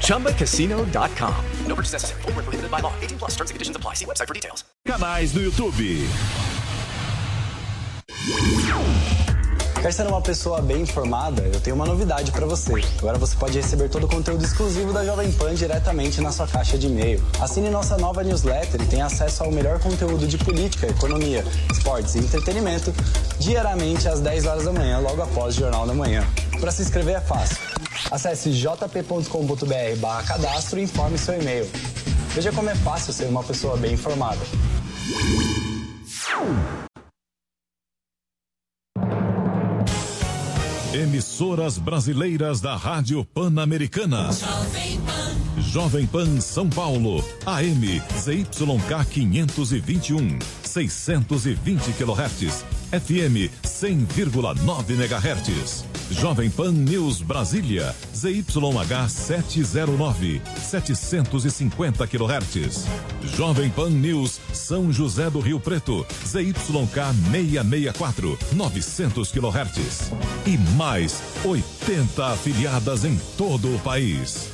ChumbaCasino.com. No purchase necessary. Full prohibited by law. 18 plus terms and conditions apply. See website for details. Canais no YouTube. Quer ser uma pessoa bem informada? Eu tenho uma novidade para você. Agora você pode receber todo o conteúdo exclusivo da Jovem Pan diretamente na sua caixa de e-mail. Assine nossa nova newsletter e tenha acesso ao melhor conteúdo de política, economia, esportes e entretenimento diariamente às 10 horas da manhã, logo após o Jornal da Manhã. Para se inscrever é fácil. Acesse jp.com.br barra cadastro e informe seu e-mail. Veja como é fácil ser uma pessoa bem informada. Emissoras brasileiras da Rádio Pan-Americana. Jovem Pan. Jovem Pan São Paulo. AM ZYK 521. 620 kHz. FM 100,9 MHz. Jovem Pan News Brasília. ZYH 709. 750 kHz. Jovem Pan News São José do Rio Preto. ZYK 664. 900 kHz. E mais 80 afiliadas em todo o país.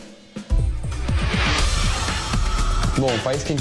Bom,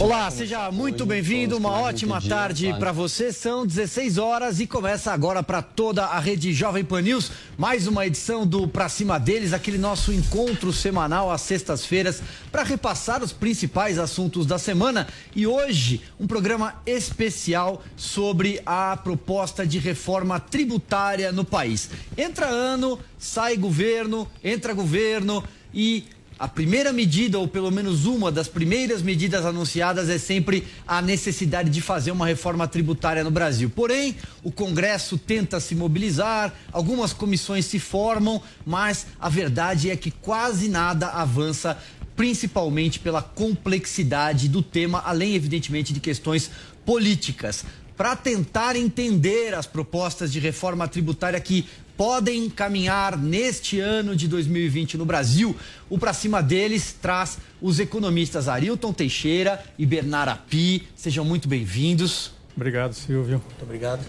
Olá, seja muito bem-vindo. Uma ótima tarde para você. São 16 horas e começa agora para toda a rede Jovem Pan News mais uma edição do Pra Cima deles, aquele nosso encontro semanal às sextas-feiras para repassar os principais assuntos da semana. E hoje, um programa especial sobre a proposta de reforma tributária no país. Entra ano, sai governo, entra governo e a primeira medida, ou pelo menos uma das primeiras medidas anunciadas, é sempre a necessidade de fazer uma reforma tributária no Brasil. Porém, o Congresso tenta se mobilizar, algumas comissões se formam, mas a verdade é que quase nada avança principalmente pela complexidade do tema, além, evidentemente, de questões políticas. Para tentar entender as propostas de reforma tributária que podem caminhar neste ano de 2020 no Brasil, o Pra Cima deles traz os economistas Arilton Teixeira e Bernard Api. Sejam muito bem-vindos. Obrigado, Silvio. Muito obrigado.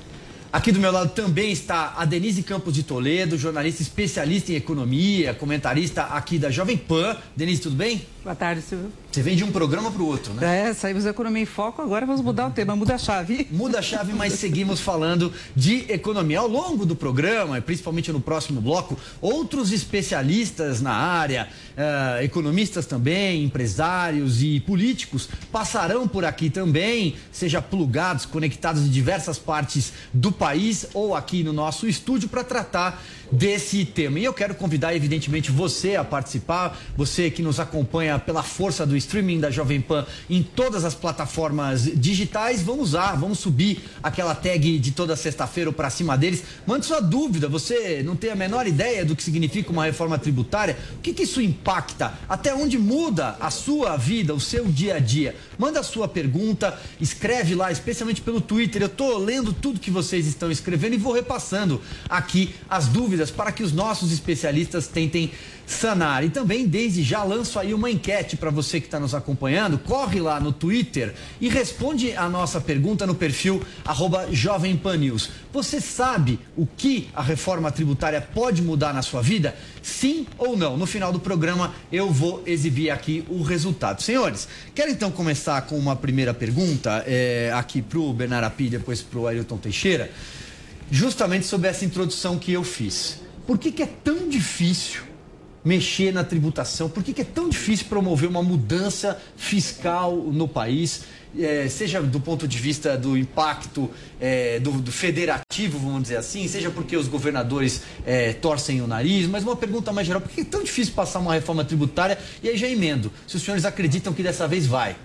Aqui do meu lado também está a Denise Campos de Toledo, jornalista especialista em economia, comentarista aqui da Jovem Pan. Denise, tudo bem? Boa tarde, Silvio. Você vem de um programa para o outro, né? É, saímos da Economia em Foco, agora vamos mudar o tema, muda a chave. Muda a chave, mas seguimos falando de economia. Ao longo do programa, e principalmente no próximo bloco, outros especialistas na área, uh, economistas também, empresários e políticos, passarão por aqui também, seja plugados, conectados de diversas partes do país ou aqui no nosso estúdio para tratar desse tema. E eu quero convidar, evidentemente, você a participar, você que nos acompanha pela força do streaming da Jovem Pan em todas as plataformas digitais. Vamos lá, vamos subir aquela tag de toda sexta-feira para cima deles. Mande sua dúvida, você não tem a menor ideia do que significa uma reforma tributária? O que, que isso impacta? Até onde muda a sua vida, o seu dia a dia? Manda a sua pergunta, escreve lá, especialmente pelo Twitter. Eu estou lendo tudo que vocês estão escrevendo e vou repassando aqui as dúvidas para que os nossos especialistas tentem sanar. E também, desde já, lanço aí uma enquete para você que está nos acompanhando. Corre lá no Twitter e responde a nossa pergunta no perfil arroba Jovem Pan News. Você sabe o que a reforma tributária pode mudar na sua vida? Sim ou não? No final do programa eu vou exibir aqui o resultado. Senhores, quero então começar com uma primeira pergunta é, aqui para o Bernard Api, depois para o Ailton Teixeira, justamente sobre essa introdução que eu fiz. Por que, que é tão difícil mexer na tributação? Por que, que é tão difícil promover uma mudança fiscal no país? É, seja do ponto de vista do impacto é, do, do, federativo, vamos dizer assim, seja porque os governadores é, torcem o nariz, mas uma pergunta mais geral, por que é tão difícil passar uma reforma tributária? E aí já emendo, se os senhores acreditam que dessa vez vai.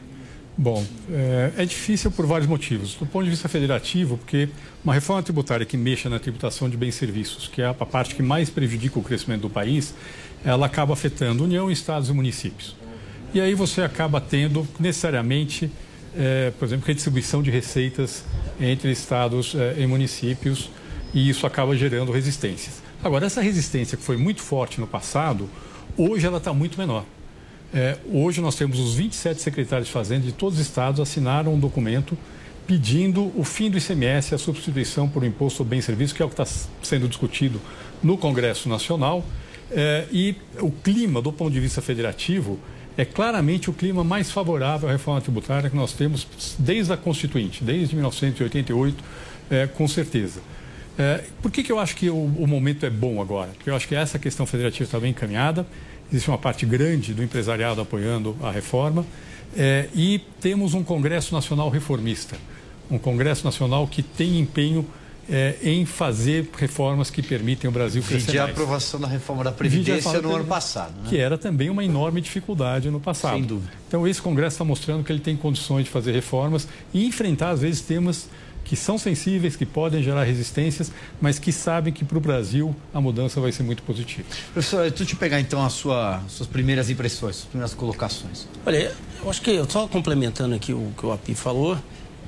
Bom, é, é, difícil por vários motivos. Do ponto de vista federativo, porque uma reforma tributária que mexa na tributação de bens e serviços, que é a parte que mais prejudica o crescimento do país, ela acaba afetando União, Estados e municípios. E aí você acaba tendo necessariamente, é, por exemplo, redistribuição de receitas entre estados é, e municípios, e isso acaba gerando resistências. Agora, essa resistência que foi muito forte no passado, hoje ela está muito menor. É, hoje nós temos os 27 secretários de Fazenda de todos os estados assinaram um documento pedindo o fim do ICMS, a substituição por um imposto bem serviço, que é o que está sendo discutido no Congresso Nacional. É, e o clima, do ponto de vista federativo, é claramente o clima mais favorável à reforma tributária que nós temos desde a Constituinte, desde 1988, é, com certeza. É, por que, que eu acho que o, o momento é bom agora? Porque eu acho que essa questão federativa está bem encaminhada existe uma parte grande do empresariado apoiando a reforma, é, e temos um Congresso Nacional reformista, um Congresso Nacional que tem empenho é, em fazer reformas que permitem o Brasil crescer Vide a aprovação da reforma da Previdência no ano passado. Né? Que era também uma enorme dificuldade no passado. Sem dúvida. Então, esse Congresso está mostrando que ele tem condições de fazer reformas e enfrentar, às vezes, temas que são sensíveis, que podem gerar resistências, mas que sabem que para o Brasil a mudança vai ser muito positiva. Professor, deixa eu te pegar então as sua, suas primeiras impressões, suas primeiras colocações. Olha, eu acho que, só complementando aqui o que o API falou,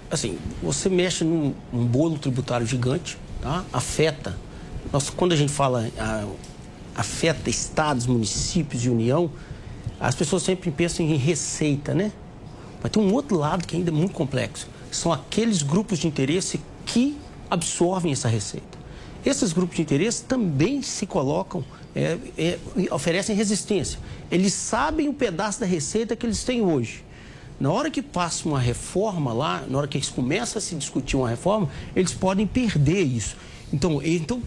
assim, você mexe num, num bolo tributário gigante, tá? afeta. Nossa, quando a gente fala a, afeta estados, municípios e União, as pessoas sempre pensam em receita, né? Mas tem um outro lado que ainda é muito complexo são aqueles grupos de interesse que absorvem essa receita. Esses grupos de interesse também se colocam, é, é, oferecem resistência. Eles sabem o pedaço da receita que eles têm hoje. Na hora que passa uma reforma lá, na hora que eles começam a se discutir uma reforma, eles podem perder isso. Então, então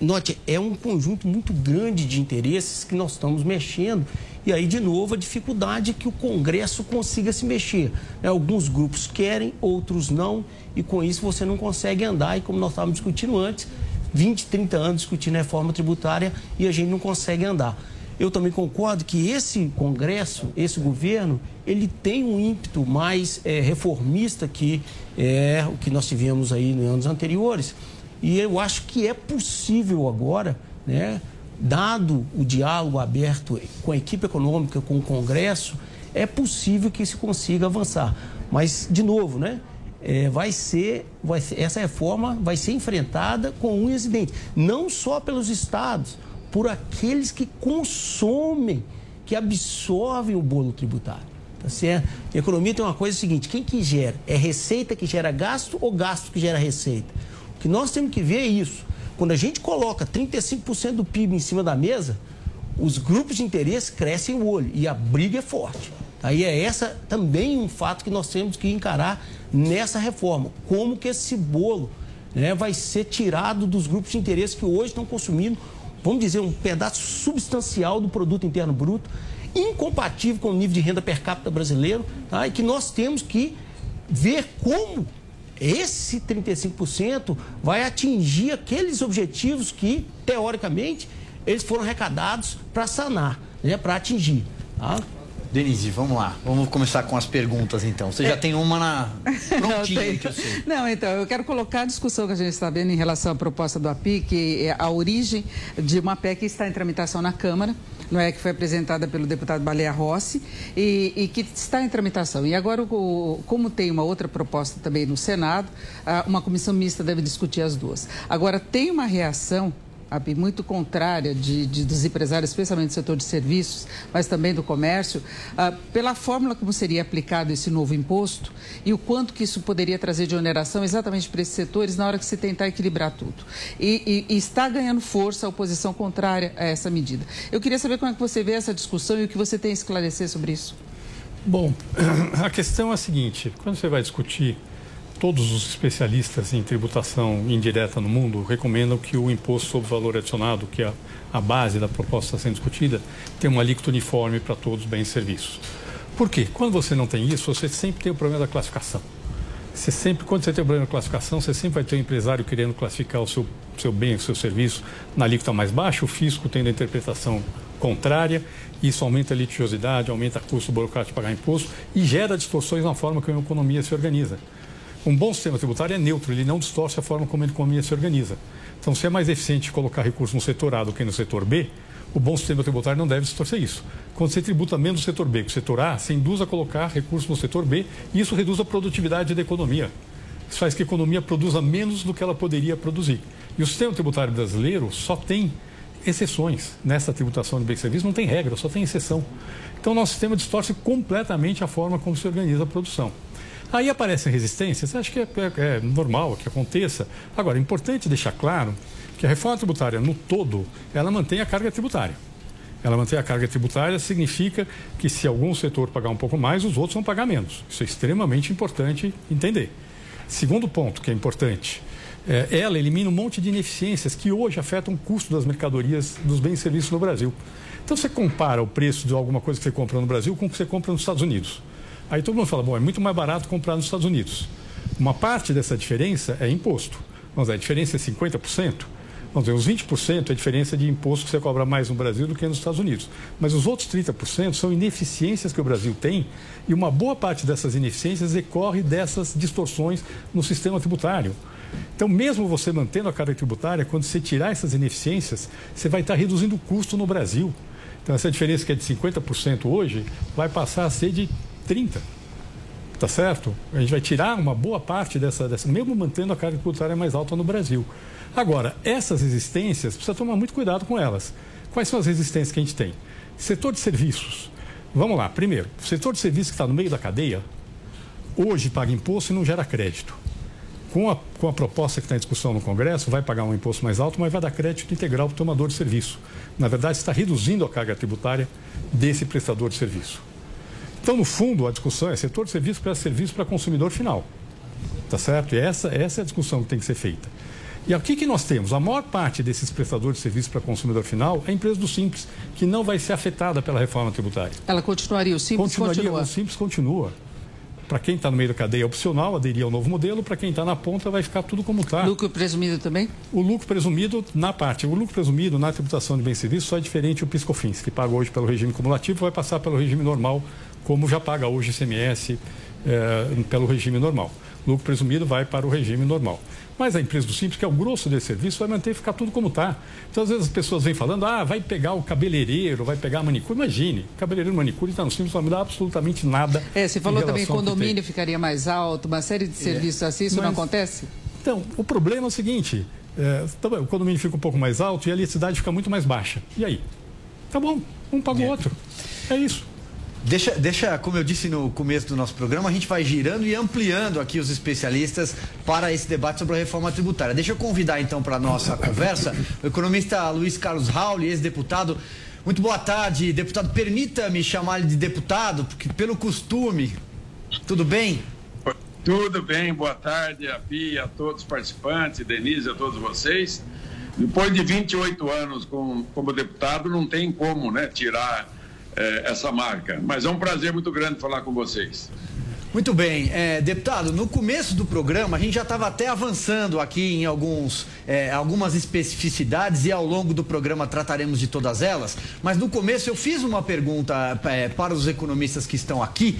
note, é um conjunto muito grande de interesses que nós estamos mexendo e aí, de novo, a dificuldade é que o Congresso consiga se mexer. Né? Alguns grupos querem, outros não, e com isso você não consegue andar. E como nós estávamos discutindo antes, 20, 30 anos discutindo reforma tributária e a gente não consegue andar. Eu também concordo que esse Congresso, esse governo, ele tem um ímpeto mais é, reformista que é o que nós tivemos aí nos anos anteriores. E eu acho que é possível agora, né, dado o diálogo aberto com a equipe econômica, com o Congresso, é possível que se consiga avançar. Mas, de novo, né? É, vai, ser, vai ser, essa reforma vai ser enfrentada com um incidente, não só pelos estados, por aqueles que consomem, que absorvem o bolo tributário. Tá certo? Economia tem uma coisa seguinte: quem que gera? É receita que gera gasto ou gasto que gera receita? Que nós temos que ver é isso. Quando a gente coloca 35% do PIB em cima da mesa, os grupos de interesse crescem o olho e a briga é forte. Aí é essa também um fato que nós temos que encarar nessa reforma. Como que esse bolo né, vai ser tirado dos grupos de interesse que hoje estão consumindo, vamos dizer, um pedaço substancial do produto interno bruto, incompatível com o nível de renda per capita brasileiro, tá? e que nós temos que ver como esse 35% vai atingir aqueles objetivos que, teoricamente, eles foram arrecadados para sanar, né, para atingir. Tá? Denise, vamos lá. Vamos começar com as perguntas, então. Você já tem uma na prontinha Não, que eu sei. Não, então, eu quero colocar a discussão que a gente está vendo em relação à proposta do API, que é a origem de uma PEC que está em tramitação na Câmara, não é que foi apresentada pelo deputado Baleia Rossi e, e que está em tramitação. E agora, o, como tem uma outra proposta também no Senado, uma comissão mista deve discutir as duas. Agora, tem uma reação muito contrária de, de, dos empresários, especialmente do setor de serviços, mas também do comércio, ah, pela fórmula como seria aplicado esse novo imposto e o quanto que isso poderia trazer de oneração exatamente para esses setores na hora que se tentar equilibrar tudo. E, e, e, está ganhando força a oposição contrária a essa medida. Eu queria saber como é que você vê essa discussão e o que você tem a esclarecer sobre isso. Bom, a questão é a seguinte: quando você vai discutir todos os especialistas em tributação indireta no mundo recomendam que o imposto sobre valor adicionado, que é a base da proposta sendo discutida, tenha uma alíquota uniforme para todos os bens e serviços. Por quê? Quando você não tem isso, você sempre tem o problema da classificação. Você sempre, quando você tem o problema da classificação, você sempre vai ter um empresário querendo classificar o seu, seu bem, o seu serviço na alíquota mais baixa, o fisco tendo a interpretação contrária, isso aumenta a litigiosidade, aumenta o custo burocrático de pagar imposto e gera distorções na forma como a economia se organiza. Um bom sistema tributário é neutro, ele não distorce a forma como a economia se organiza. Então, se é mais eficiente colocar recursos no setor A do que no setor B, o bom sistema tributário não deve distorcer isso. Quando você tributa menos no setor B que o setor A, você induz a colocar recursos no setor B e isso reduz a produtividade da economia. Isso faz que a economia produza menos do que ela poderia produzir. E o sistema tributário brasileiro só tem exceções nessa tributação de bens e serviços, não tem regra, só tem exceção. Então, nosso sistema distorce completamente a forma como se organiza a produção. Aí aparecem resistências, acho que é, é, é normal que aconteça. Agora, é importante deixar claro que a reforma tributária, no todo, ela mantém a carga tributária. Ela mantém a carga tributária significa que se algum setor pagar um pouco mais, os outros vão pagar menos. Isso é extremamente importante entender. Segundo ponto que é importante, é, ela elimina um monte de ineficiências que hoje afetam o custo das mercadorias, dos bens e serviços no Brasil. Então você compara o preço de alguma coisa que você compra no Brasil com o que você compra nos Estados Unidos. Aí todo mundo fala, bom, é muito mais barato comprar nos Estados Unidos. Uma parte dessa diferença é imposto. Vamos dizer, a diferença é 50%. Vamos dizer, os 20% é a diferença de imposto que você cobra mais no Brasil do que nos Estados Unidos. Mas os outros 30% são ineficiências que o Brasil tem e uma boa parte dessas ineficiências decorre dessas distorções no sistema tributário. Então, mesmo você mantendo a carga tributária, quando você tirar essas ineficiências, você vai estar reduzindo o custo no Brasil. Então, essa diferença que é de 50% hoje vai passar a ser de 30%. Tá certo? A gente vai tirar uma boa parte dessa, dessa mesmo mantendo a carga tributária mais alta no Brasil. Agora, essas resistências, precisa tomar muito cuidado com elas. Quais são as resistências que a gente tem? Setor de serviços. Vamos lá, primeiro, o setor de serviços que está no meio da cadeia, hoje paga imposto e não gera crédito. Com a, com a proposta que está em discussão no Congresso, vai pagar um imposto mais alto, mas vai dar crédito integral para o tomador de serviço. Na verdade, está reduzindo a carga tributária desse prestador de serviço. Então, no fundo, a discussão é setor de serviço para serviço para consumidor final. Tá certo? E essa, essa é a discussão que tem que ser feita. E aqui que nós temos, a maior parte desses prestadores de serviço para consumidor final é a empresa do Simples, que não vai ser afetada pela reforma tributária. Ela continuaria, o Simples Continuaria, continua. O Simples continua. Para quem está no meio da cadeia é opcional, aderir ao novo modelo. Para quem está na ponta, vai ficar tudo como está. Lucro presumido também? O lucro presumido, na parte, o lucro presumido na tributação de bens e serviços só é diferente o PiscoFins, que paga hoje pelo regime cumulativo, vai passar pelo regime normal, como já paga hoje ICMS eh, pelo regime normal. Lucro presumido vai para o regime normal. Mas a empresa do Simples, que é o grosso desse serviço, vai manter e ficar tudo como está. Então, às vezes, as pessoas vêm falando, ah, vai pegar o cabeleireiro, vai pegar a manicure. Imagine, cabeleireiro e manicure está no Simples, não me dá absolutamente nada. É, você falou também condomínio ficaria mais alto, uma série de serviços assim, isso não mas- acontece? Então, o problema é o seguinte: é, o condomínio fica um pouco mais alto e a eletricidade fica muito mais baixa. E aí? Tá bom, um paga o outro. É isso. Deixa, deixa, como eu disse no começo do nosso programa, a gente vai girando e ampliando aqui os especialistas para esse debate sobre a reforma tributária. Deixa eu convidar então para a nossa conversa o economista Luiz Carlos Rauli, ex-deputado. Muito boa tarde, deputado. Permita-me chamar de deputado, porque pelo costume. Tudo bem? Tudo bem, boa tarde a Pia, a todos os participantes, Denise, a todos vocês. Depois de 28 anos com, como deputado, não tem como né, tirar eh, essa marca. Mas é um prazer muito grande falar com vocês. Muito bem, é, deputado, no começo do programa a gente já estava até avançando aqui em alguns, é, algumas especificidades e ao longo do programa trataremos de todas elas, mas no começo eu fiz uma pergunta é, para os economistas que estão aqui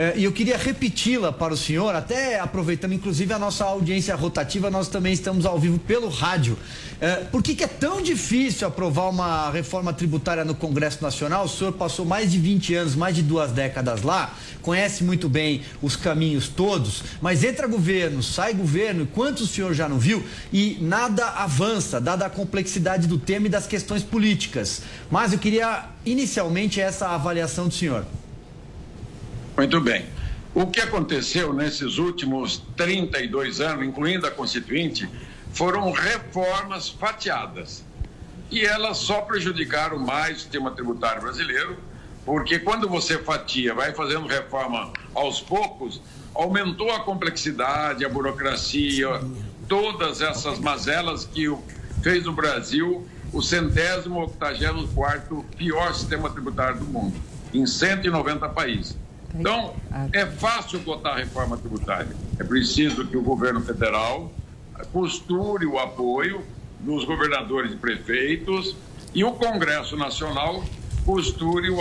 é, e eu queria repeti-la para o senhor, até aproveitando inclusive a nossa audiência rotativa, nós também estamos ao vivo pelo rádio. É, por que, que é tão difícil aprovar uma reforma tributária no Congresso Nacional? O senhor passou mais de 20 anos, mais de duas décadas lá, conhece muito bem os caminhos todos, mas entra governo, sai governo, quanto o senhor já não viu? E nada avança, dada a complexidade do tema e das questões políticas. Mas eu queria inicialmente essa avaliação do senhor. Muito bem. O que aconteceu nesses últimos 32 anos, incluindo a Constituinte, foram reformas fatiadas. E elas só prejudicaram mais o sistema tributário brasileiro, porque quando você fatia, vai fazendo reforma aos poucos, aumentou a complexidade, a burocracia, todas essas mazelas que fez o Brasil o centésimo octagésimo quarto pior sistema tributário do mundo, em 190 países. Então, é fácil botar a reforma tributária. É preciso que o governo federal costure o apoio dos governadores e prefeitos e o Congresso Nacional costure o,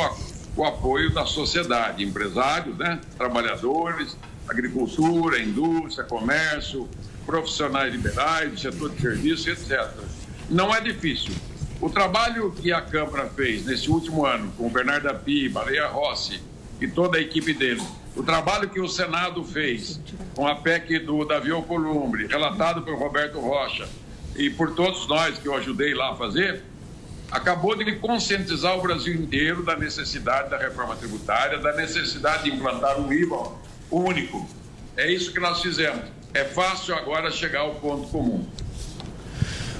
o apoio da sociedade, empresários, né? trabalhadores, agricultura, indústria, comércio, profissionais liberais, do setor de serviços, etc. Não é difícil. O trabalho que a Câmara fez nesse último ano, com o Bernardo Api, Baleia Rossi e toda a equipe dele, o trabalho que o Senado fez com a PEC do Davi Alcolumbre, relatado pelo Roberto Rocha e por todos nós que eu ajudei lá a fazer, acabou de conscientizar o Brasil inteiro da necessidade da reforma tributária, da necessidade de implantar um IVA único. É isso que nós fizemos. É fácil agora chegar ao ponto comum.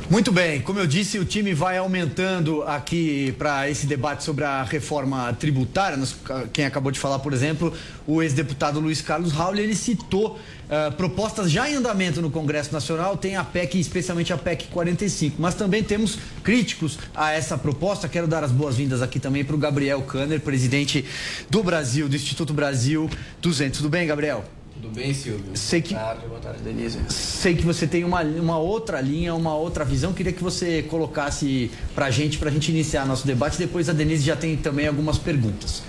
Muito bem, como eu disse, o time vai aumentando aqui para esse debate sobre a reforma tributária. Quem acabou de falar, por exemplo, o ex-deputado Luiz Carlos Raul, ele citou uh, propostas já em andamento no Congresso Nacional, tem a PEC, especialmente a PEC 45, mas também temos críticos a essa proposta. Quero dar as boas-vindas aqui também para o Gabriel Kanner, presidente do Brasil, do Instituto Brasil 200. Tudo bem, Gabriel? Tudo bem, Silvio? Sei que, boa tarde, boa tarde, Denise. Sei que você tem uma, uma outra linha, uma outra visão. Queria que você colocasse para a gente, para a gente iniciar nosso debate. Depois a Denise já tem também algumas perguntas.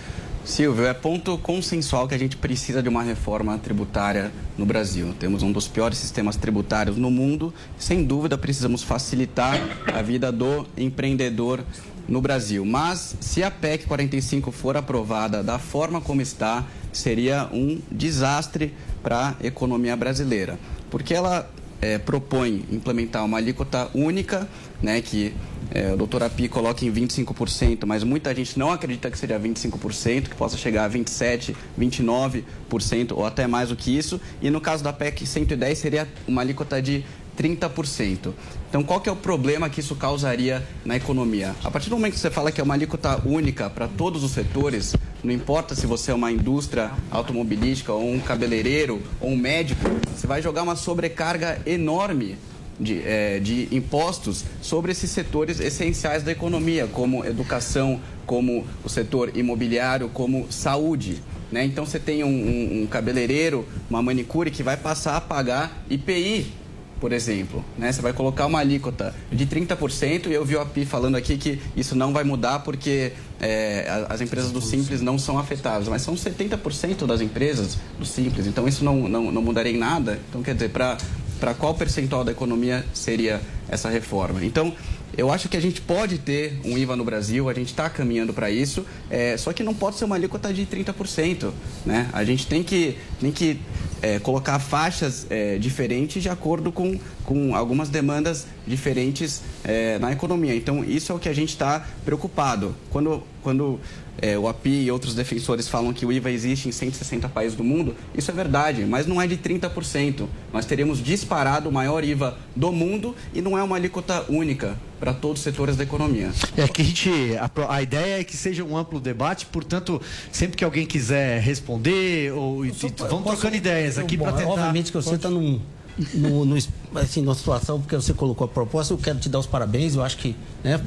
Silvio, é ponto consensual que a gente precisa de uma reforma tributária no Brasil. Temos um dos piores sistemas tributários no mundo. Sem dúvida, precisamos facilitar a vida do empreendedor no Brasil. Mas se a PEC 45 for aprovada da forma como está, seria um desastre para a economia brasileira, porque ela é, propõe implementar uma alíquota única, né, que é, o doutor Api coloca em 25%, mas muita gente não acredita que seria 25%, que possa chegar a 27%, 29% ou até mais do que isso. E no caso da PEC 110 seria uma alíquota de 30%. Então, qual que é o problema que isso causaria na economia? A partir do momento que você fala que é uma alíquota única para todos os setores, não importa se você é uma indústria automobilística ou um cabeleireiro ou um médico, você vai jogar uma sobrecarga enorme de, é, de, impostos sobre esses setores essenciais da economia, como educação, como o setor imobiliário, como saúde. Né? Então você tem um, um, um cabeleireiro, uma manicure que vai passar a pagar IPI por exemplo. Né? Você vai colocar uma alíquota de 30% e eu vi o API falando aqui que isso não vai mudar porque é, as empresas do Simples não são afetadas, mas são 70% das empresas do Simples, então isso não, não, não mudaria em nada. Então, quer dizer, para qual percentual da economia seria essa reforma? Então, eu acho que a gente pode ter um IVA no Brasil, a gente está caminhando para isso, é, só que não pode ser uma alíquota de 30%. Né? A gente tem que, tem que é, colocar faixas é, diferentes de acordo com, com algumas demandas diferentes é, na economia. Então, isso é o que a gente está preocupado. Quando, quando é, o API e outros defensores falam que o IVA existe em 160 países do mundo, isso é verdade, mas não é de 30%. Nós teríamos disparado o maior IVA do mundo e não é uma alíquota única para todos os setores da economia. É que a gente. A, a, ideia é que seja um amplo debate, portanto, sempre que alguém quiser responder, ou, e, vamos trocando ideias aqui para tentar. Obviamente que você está num. No, no, assim, numa situação, porque você colocou a proposta, eu quero te dar os parabéns. Eu acho que né,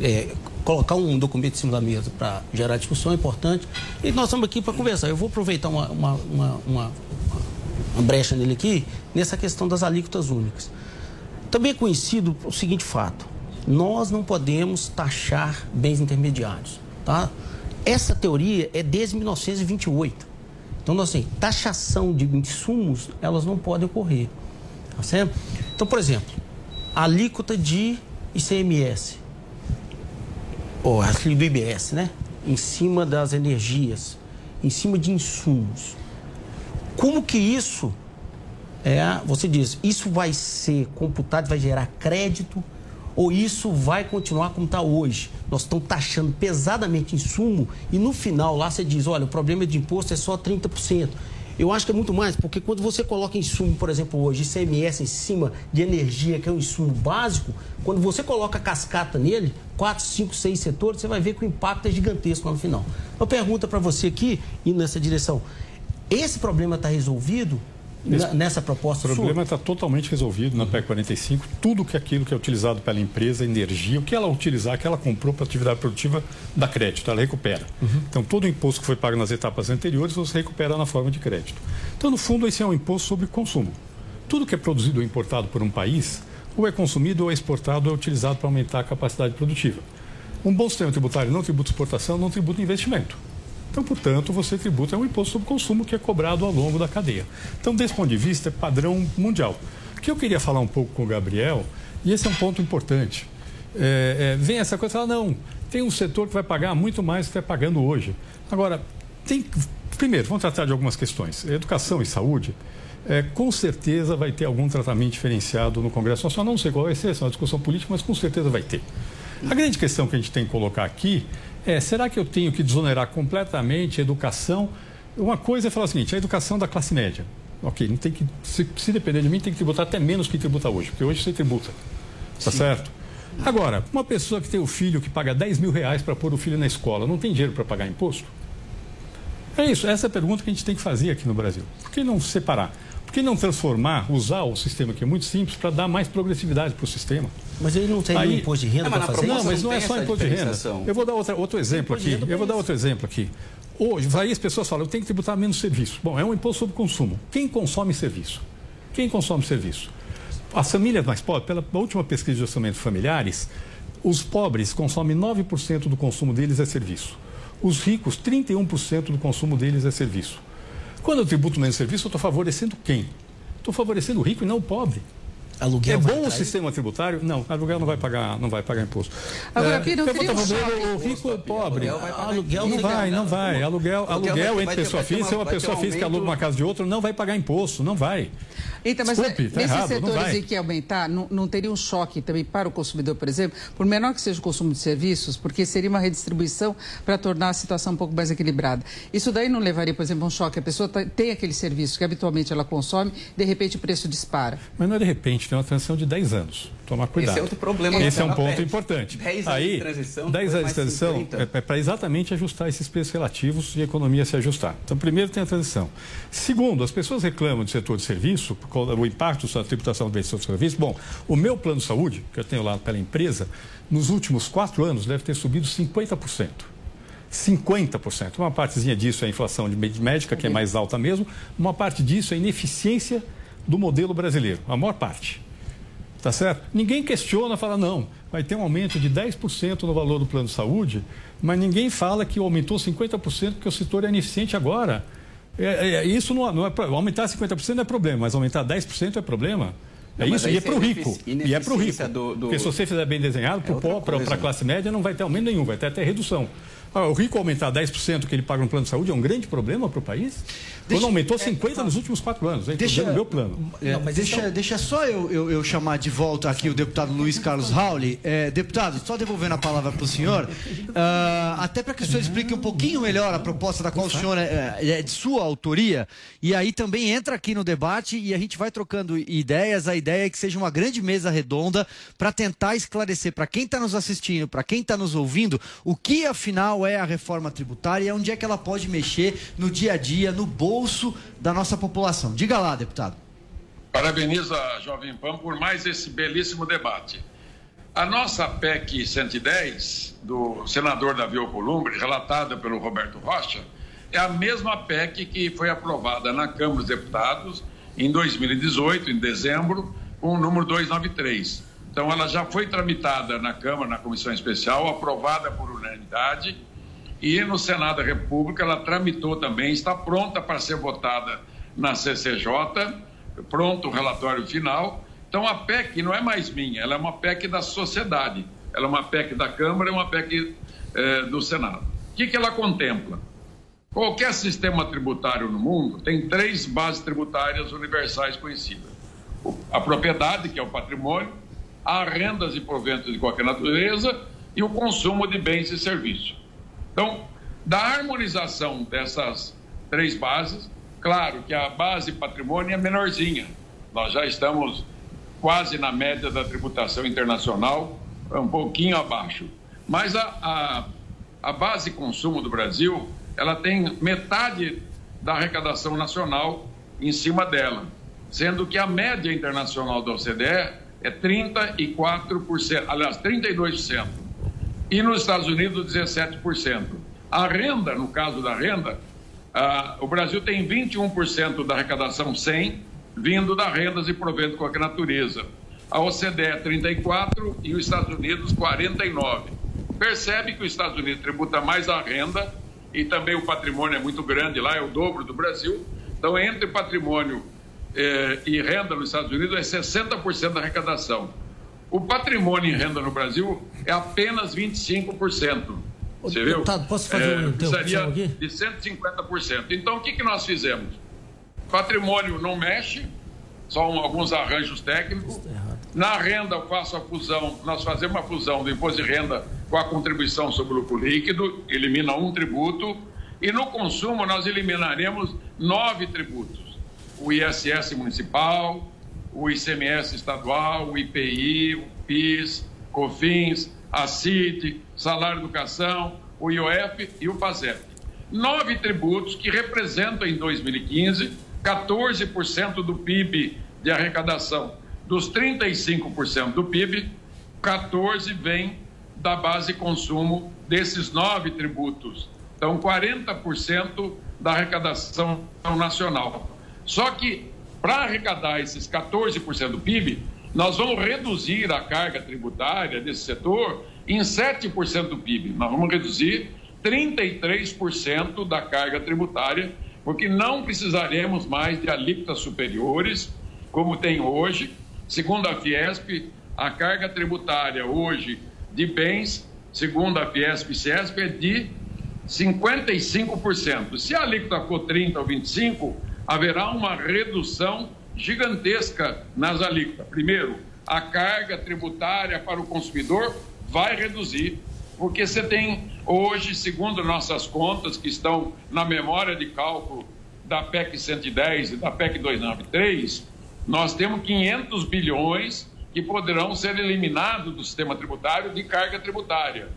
é, colocar um documento em cima da mesa para gerar discussão é importante. E nós estamos aqui para conversar. Eu vou aproveitar uma, uma, uma, uma, brecha nele aqui, nessa questão das alíquotas únicas. Também é conhecido o seguinte fato: nós não podemos taxar bens intermediários. Tá? Essa teoria é desde 1928. Então, assim, taxação de insumos, elas não podem ocorrer. Tá certo? Então, por exemplo, a alíquota de ICMS, ou a do IBS, né? Em cima das energias, em cima de insumos. Como que isso é, você diz, isso vai ser computado, vai gerar crédito ou isso vai continuar como está hoje? Nós estamos taxando pesadamente insumo e no final lá você diz, olha, o problema de imposto é só 30%. Eu acho que é muito mais, porque quando você coloca insumo, por exemplo, hoje, ICMS em cima de energia, que é um insumo básico, quando você coloca cascata nele, quatro, cinco, seis setores, você vai ver que o impacto é gigantesco lá no final. Uma pergunta para você aqui, indo nessa direção. Esse problema está resolvido Esse nessa proposta O problema está totalmente resolvido na PEC 45. Tudo que aquilo que é utilizado pela empresa, energia, o que ela utilizar, que ela comprou para atividade produtiva, dá crédito, ela recupera. Uhum. Então, todo o imposto que foi pago nas etapas anteriores, você recupera na forma de crédito. Então, no fundo, esse é um imposto sobre consumo. Tudo que é produzido ou importado por um país, ou é consumido ou é exportado ou é utilizado para aumentar a capacidade produtiva. Um bom sistema tributário não tributa exportação, não tributa investimento. Então, portanto, você tributa é um imposto sobre consumo que é cobrado ao longo da cadeia. Então, desse ponto de vista, é padrão mundial. O que eu queria falar um pouco com o Gabriel, e esse é um ponto importante. É, é, vem essa coisa, fala, não, tem um setor que vai pagar muito mais do que está pagando hoje. Agora, tem, primeiro, vamos tratar de algumas questões. Educação e saúde, é, com certeza vai ter algum tratamento diferenciado no Congresso Nacional. Não sei qual vai ser, essa é uma discussão política, mas com certeza vai ter. A grande questão que a gente tem que colocar aqui é: será que eu tenho que desonerar completamente a educação? Uma coisa é falar o seguinte: a educação da classe média. Ok, não tem que, se, se depender de mim, tem que tributar até menos que tributa hoje, porque hoje você tributa. Tá certo? Agora, uma pessoa que tem o filho que paga 10 mil reais para pôr o filho na escola, não tem dinheiro para pagar imposto? É isso, essa é a pergunta que a gente tem que fazer aqui no Brasil. Por que não separar? Por que não transformar, usar o sistema que é muito simples para dar mais progressividade para o sistema? Mas ele não tem Aí- nenhum imposto de renda É, para na fazer Não, isso? mas não é tem só imposto de renda. Eu vou dar outra, outro exemplo aqui. renda Eu vou dar outro exemplo aqui. Hoje, aí as pessoas falam, eu tenho que tributar menos serviço. Bom, é um imposto sobre consumo. Quem consome serviço? Quem consome serviço? As famílias mais pobres, pela última pesquisa de orçamento familiares, os pobres consomem 9% do consumo deles é serviço. Os ricos, 31% do consumo deles é serviço. Quando eu tributo menos serviço, eu estou favorecendo quem? Estou favorecendo o rico e não o pobre. Aluguel É bom o sistema tributário? Não, aluguel não vai pagar, não vai pagar imposto. Agora, É, Pino, eu eu vou queria um o rico ou o pobre. Aluguel Não vai, não vai. Aluguel, aluguel entre pessoa física, uma pessoa física aluga uma casa de outra, não vai pagar imposto, não vai. Então, mas Desculpe, tá nesses errado, setores em que aumentar, não, não teria um choque também para o consumidor, por exemplo, por menor que seja o consumo de serviços, porque seria uma redistribuição para tornar a situação um pouco mais equilibrada. Isso daí não levaria, por exemplo, a um choque? A pessoa tá- tem aquele serviço que habitualmente ela consome, de repente o preço dispara. Mas não é de repente, tem uma transição de 10 anos. Tomar cuidado. Esse é outro problema Esse é um da ponto PEC. importante. 10 anos Aí, de transição, 10 depois anos de transição 50. é, para exatamente ajustar esses preços relativos e a economia se ajustar. Então, primeiro tem a transição. Segundo, as pessoas reclamam do setor de serviço, do impacto da tributação do bem de serviço. Bom, o meu plano de saúde, que eu tenho lá pela empresa, nos últimos quatro anos deve ter subido 50%. 50%. Uma partezinha disso é a inflação médica, que é mais alta mesmo. Uma parte disso é a ineficiência do modelo brasileiro. A maior parte. Tá certo? Ninguém questiona, fala, não, vai ter um aumento de 10% no valor do plano de saúde, mas ninguém fala que aumentou 50% porque o setor é ineficiente agora. É, é, isso não, não é aumentar 50% não é problema, mas aumentar 10% é problema. É Não, isso, e é para o rico. E é para o rico. do- do- Porque se você fizer bem desenhado, É para a classe média não vai ter aumento nenhum, vai ter até redução. Ah, o rico aumentar 10% que ele paga no plano de saúde é um grande problema para o país? Quando aumentou 50% nos últimos quatro anos, hein? Deixa- dando meu plano. É, Não, mas deixa, então- deixa só eu, eu- eu chamar de volta aqui o deputado Luiz Carlos Rauli. É, deputado, só devolvendo a palavra para o senhor, ah, até para que o senhor explique um pouquinho melhor a proposta da qual o senhor é, é de sua autoria, e aí também entra aqui no debate e a gente vai trocando ideias. A ideia é que seja uma grande mesa redonda para tentar esclarecer para quem está nos assistindo, para quem está nos ouvindo, o que afinal é a reforma tributária e onde é que ela pode mexer no dia a dia, no bolso da nossa população. Diga lá, deputado. Parabenizo a Jovem Pan por mais esse belíssimo debate. A nossa PEC 110, do senador Davi Alcolumbre, relatada pelo Roberto Rocha, é a mesma PEC que foi aprovada na Câmara dos Deputados em 2018, em dezembro, com o número 293. Então, ela já foi tramitada na Câmara, na Comissão Especial, aprovada por unanimidade, e no Senado da República ela tramitou também, está pronta para ser votada na CCJ, pronto o relatório final. Então a PEC não é mais minha, ela é uma PEC da sociedade, ela é uma PEC da Câmara e uma PEC eh, do Senado. O que, que ela contempla? Qualquer sistema tributário no mundo tem três bases tributárias universais conhecidas: a propriedade, que é o patrimônio, as rendas e proventos de qualquer natureza e o consumo de bens e serviços. Então, da harmonização dessas três bases, Claro que a base patrimônio é menorzinha. Nós já estamos quase na média da tributação internacional, um pouquinho abaixo. Mas a, a, a base consumo do Brasil, ela tem metade da arrecadação nacional em cima dela, sendo que a média internacional da OCDE é 34%, aliás, 32%. E nos Estados Unidos, 17%. A renda, no caso da renda, ah, o Brasil tem 21% da arrecadação 100 vindo das rendas e proventos com a natureza. A OCDE é 34 e os Estados Unidos 49. Percebe que os Estados Unidos tributa mais a renda e também o patrimônio é muito grande lá, é o dobro do Brasil. Então, entre patrimônio eh, e renda nos Estados Unidos é 60% da arrecadação. O patrimônio em renda no Brasil é apenas 25%. Você viu? Deputado, posso fazer uma precisaria interrupção aqui? de 150%. Então, o que, que nós fizemos? Patrimônio não mexe, só um- alguns arranjos técnicos. Na renda, eu faço a fusão, nós fazemos a fusão do imposto de renda com a contribuição sobre o lucro líquido, elimina um tributo. E no consumo, nós eliminaremos nove tributos: o ISS municipal, o ICMS estadual, o IPI, o PIS, COFINS, a CIT, salário educação, o IOF e o PASEP. Nove tributos que representam em 2015 14% do PIB de arrecadação. Dos 35% do PIB, 14 vem da base consumo desses nove tributos. Então, 40% da arrecadação nacional. Só que, para arrecadar esses 14% do PIB, nós vamos reduzir a carga tributária desse setor em 7% do PIB. Nós vamos reduzir 33% da carga tributária, porque não precisaremos mais de alíquotas superiores, como tem hoje. Segundo a Fiesp, a carga tributária hoje de bens, segundo a Fiesp e Ciesp, é de 55%. Se a alíquota for 30% ou 25%, haverá uma redução gigantesca nas alíquotas. Primeiro, a carga tributária para o consumidor vai reduzir, porque você tem hoje, segundo nossas contas, que estão na memória de cálculo da PEC 110 e da PEC 293, nós temos 500 bilhões que poderão ser eliminados do sistema tributário de carga tributária.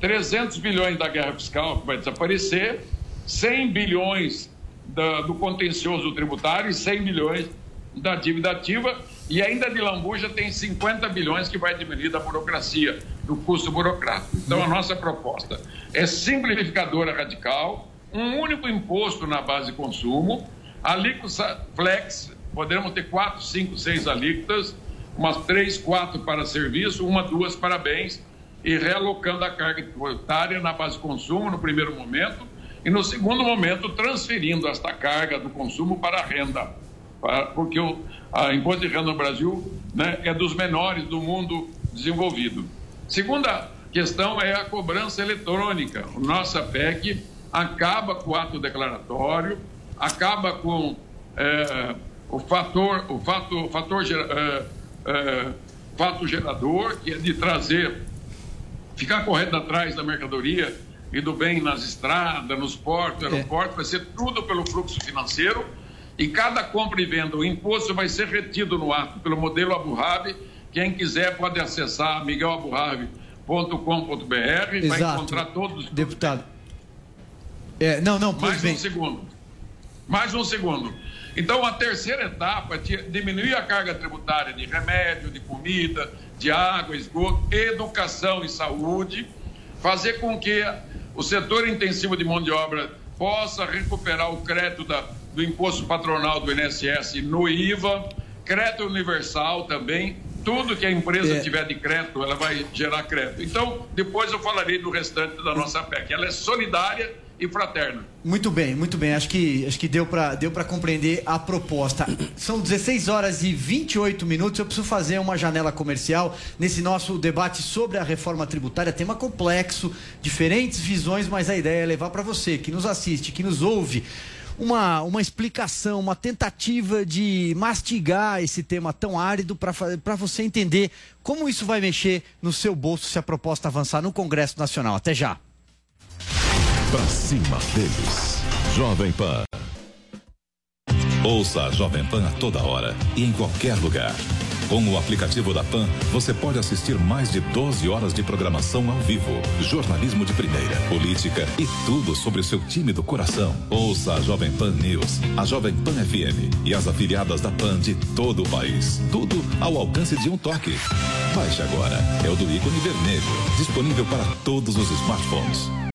300 bilhões da guerra fiscal que vai desaparecer, 100 bilhões da- do contencioso tributário e 100 bilhões da dívida ativa. E ainda de lambuja tem 50 bilhões que vai diminuir da burocracia, do custo burocrático. Então a nossa proposta é simplificadora radical, um único imposto na base de consumo, alíquota flex, poderemos ter quatro, cinco, seis alíquotas, umas três, quatro para serviço, uma, duas para bens, e realocando a carga tributária na base de consumo no primeiro momento, e no segundo momento transferindo esta carga do consumo para a renda, para- porque o a imposto de renda no Brasil né, é dos menores do mundo desenvolvido. Segunda questão é a cobrança eletrônica. Nossa PEC acaba com o ato declaratório, acaba com eh, o fator, o fato, fator eh, eh, fato gerador, que é de trazer ficar correndo atrás da mercadoria e do bem nas estradas, nos portos, aeroportos, vai ser tudo pelo fluxo financeiro e cada compra e venda, o imposto vai ser retido no ato pelo modelo Abu Dhabi. Quem quiser pode acessar miguelaburrabi.com.br, vai encontrar todos. Deputado. É, não, não, Mais bem. um segundo. Mais um segundo. Então, a terceira etapa é diminuir a carga tributária de remédio, de comida, de água, esgoto, educação e saúde, fazer com que o setor intensivo de mão de obra possa recuperar o crédito da- do imposto patronal do INSS no IVA, crédito universal também. Tudo que a empresa É. tiver de crédito, ela vai gerar crédito. Então, depois eu falarei do restante da nossa PEC. Ela é solidária e fraterna. Muito bem, muito bem. Acho que, acho que deu para deu compreender a proposta. São 16 horas e 28 minutos. Eu preciso fazer uma janela comercial nesse nosso debate sobre a reforma tributária. Tema complexo, diferentes visões, mas a ideia é levar para você que nos assiste, que nos ouve. Uma, uma explicação, uma tentativa de mastigar esse tema tão árido para você entender como isso vai mexer no seu bolso se a proposta avançar no Congresso Nacional. Até já. Pra cima deles. Jovem Pan. Ouça a Jovem Pan a toda hora e em qualquer lugar. Com o aplicativo da PAN, você pode assistir mais de 12 horas de programação ao vivo, jornalismo de primeira, política e tudo sobre o seu time do coração. Ouça a Jovem Pan News, a Jovem Pan FM e as afiliadas da PAN de todo o país. Tudo ao alcance de um toque. Baixe agora. É o do ícone vermelho, disponível para todos os smartphones.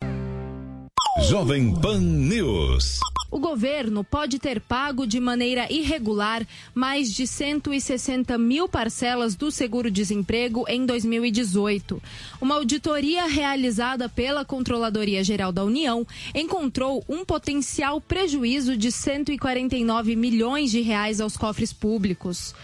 Jovem Pan News. O governo pode ter pago de maneira irregular mais de 160 mil parcelas do seguro-desemprego em 2018. Uma auditoria realizada pela Controladoria Geral da União encontrou um potencial prejuízo de 149 milhões de reais aos cofres públicos.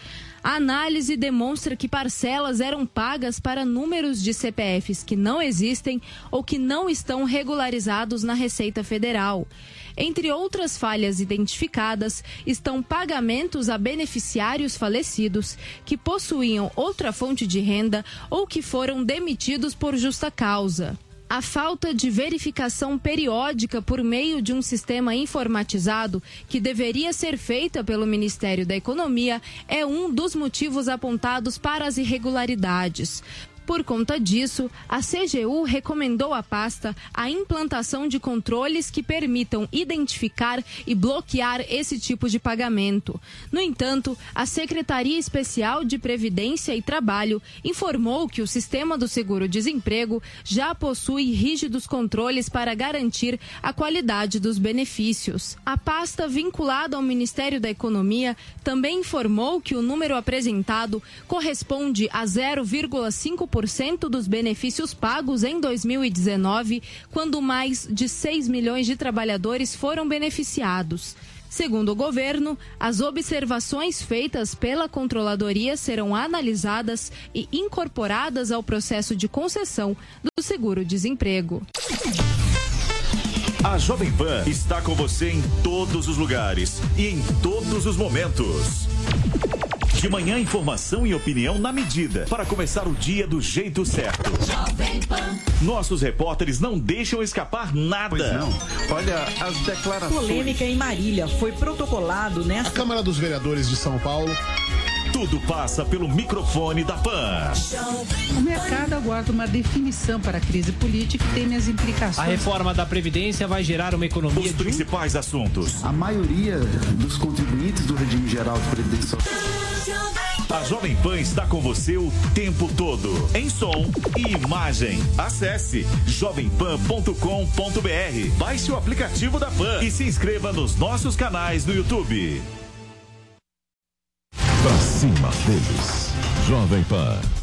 A análise demonstra que parcelas eram pagas para números de CPFs que não existem ou que não estão regularizados na Receita Federal. Entre outras falhas identificadas estão pagamentos a beneficiários falecidos que possuíam outra fonte de renda ou que foram demitidos por justa causa. A falta de verificação periódica por meio de um sistema informatizado, que deveria ser feita pelo Ministério da Economia, é um dos motivos apontados para as irregularidades. Por conta disso, a CGU recomendou à pasta a implantação de controles que permitam identificar e bloquear esse tipo de pagamento. No entanto, a Secretaria Especial de Previdência e Trabalho informou que o sistema do seguro-desemprego já possui rígidos controles para garantir a qualidade dos benefícios. A pasta vinculada ao Ministério da Economia também informou que o número apresentado corresponde a 0,5% dos benefícios pagos em 2019, quando mais de 6 milhões de trabalhadores foram beneficiados. Segundo o governo, as observações feitas pela controladoria serão analisadas e incorporadas ao processo de concessão do seguro-desemprego. A Jovem Pan está com você em todos os lugares e em todos os momentos. De manhã, informação e opinião na medida para começar o dia do jeito certo. Nossos repórteres não deixam escapar nada. Pois não. Olha as declarações. Polêmica em Marília foi protocolado nesta. A Câmara dos Vereadores de São Paulo tudo passa pelo microfone da PAN. O mercado aguarda uma definição para a crise política e teme as implicações. A reforma da Previdência vai gerar uma economia. Os principais assuntos. A maioria dos contribuintes do regime geral de previdência a Jovem Pan está com você o tempo todo, em som e imagem. Acesse jovempan.com.br, baixe o aplicativo da Pan e se inscreva nos nossos canais no YouTube. Pra cima deles, Jovem Pan.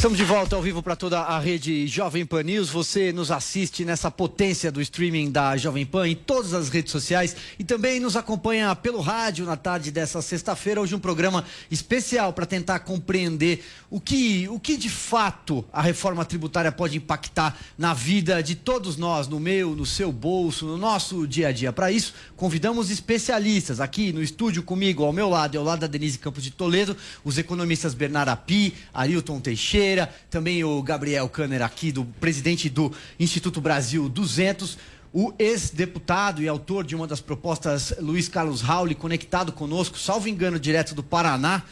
Estamos de volta ao vivo para toda a rede Jovem Pan News. Você nos assiste nessa potência do streaming da Jovem Pan em todas as redes sociais e também nos acompanha pelo rádio na tarde dessa sexta-feira. Hoje um programa especial para tentar compreender o que, o que de fato a reforma tributária pode impactar na vida de todos nós, no meu, no seu bolso, no nosso dia a dia. Para isso, convidamos especialistas aqui no estúdio comigo, ao meu lado e ao lado da Denise Campos de Toledo, os economistas Bernardo Api, Arilton Teixeira também o Gabriel Kanner aqui, do presidente do Instituto Brasil 200, o ex-deputado e autor de uma das propostas, Luiz Carlos Rauli, conectado conosco, salvo engano, direto do Paraná.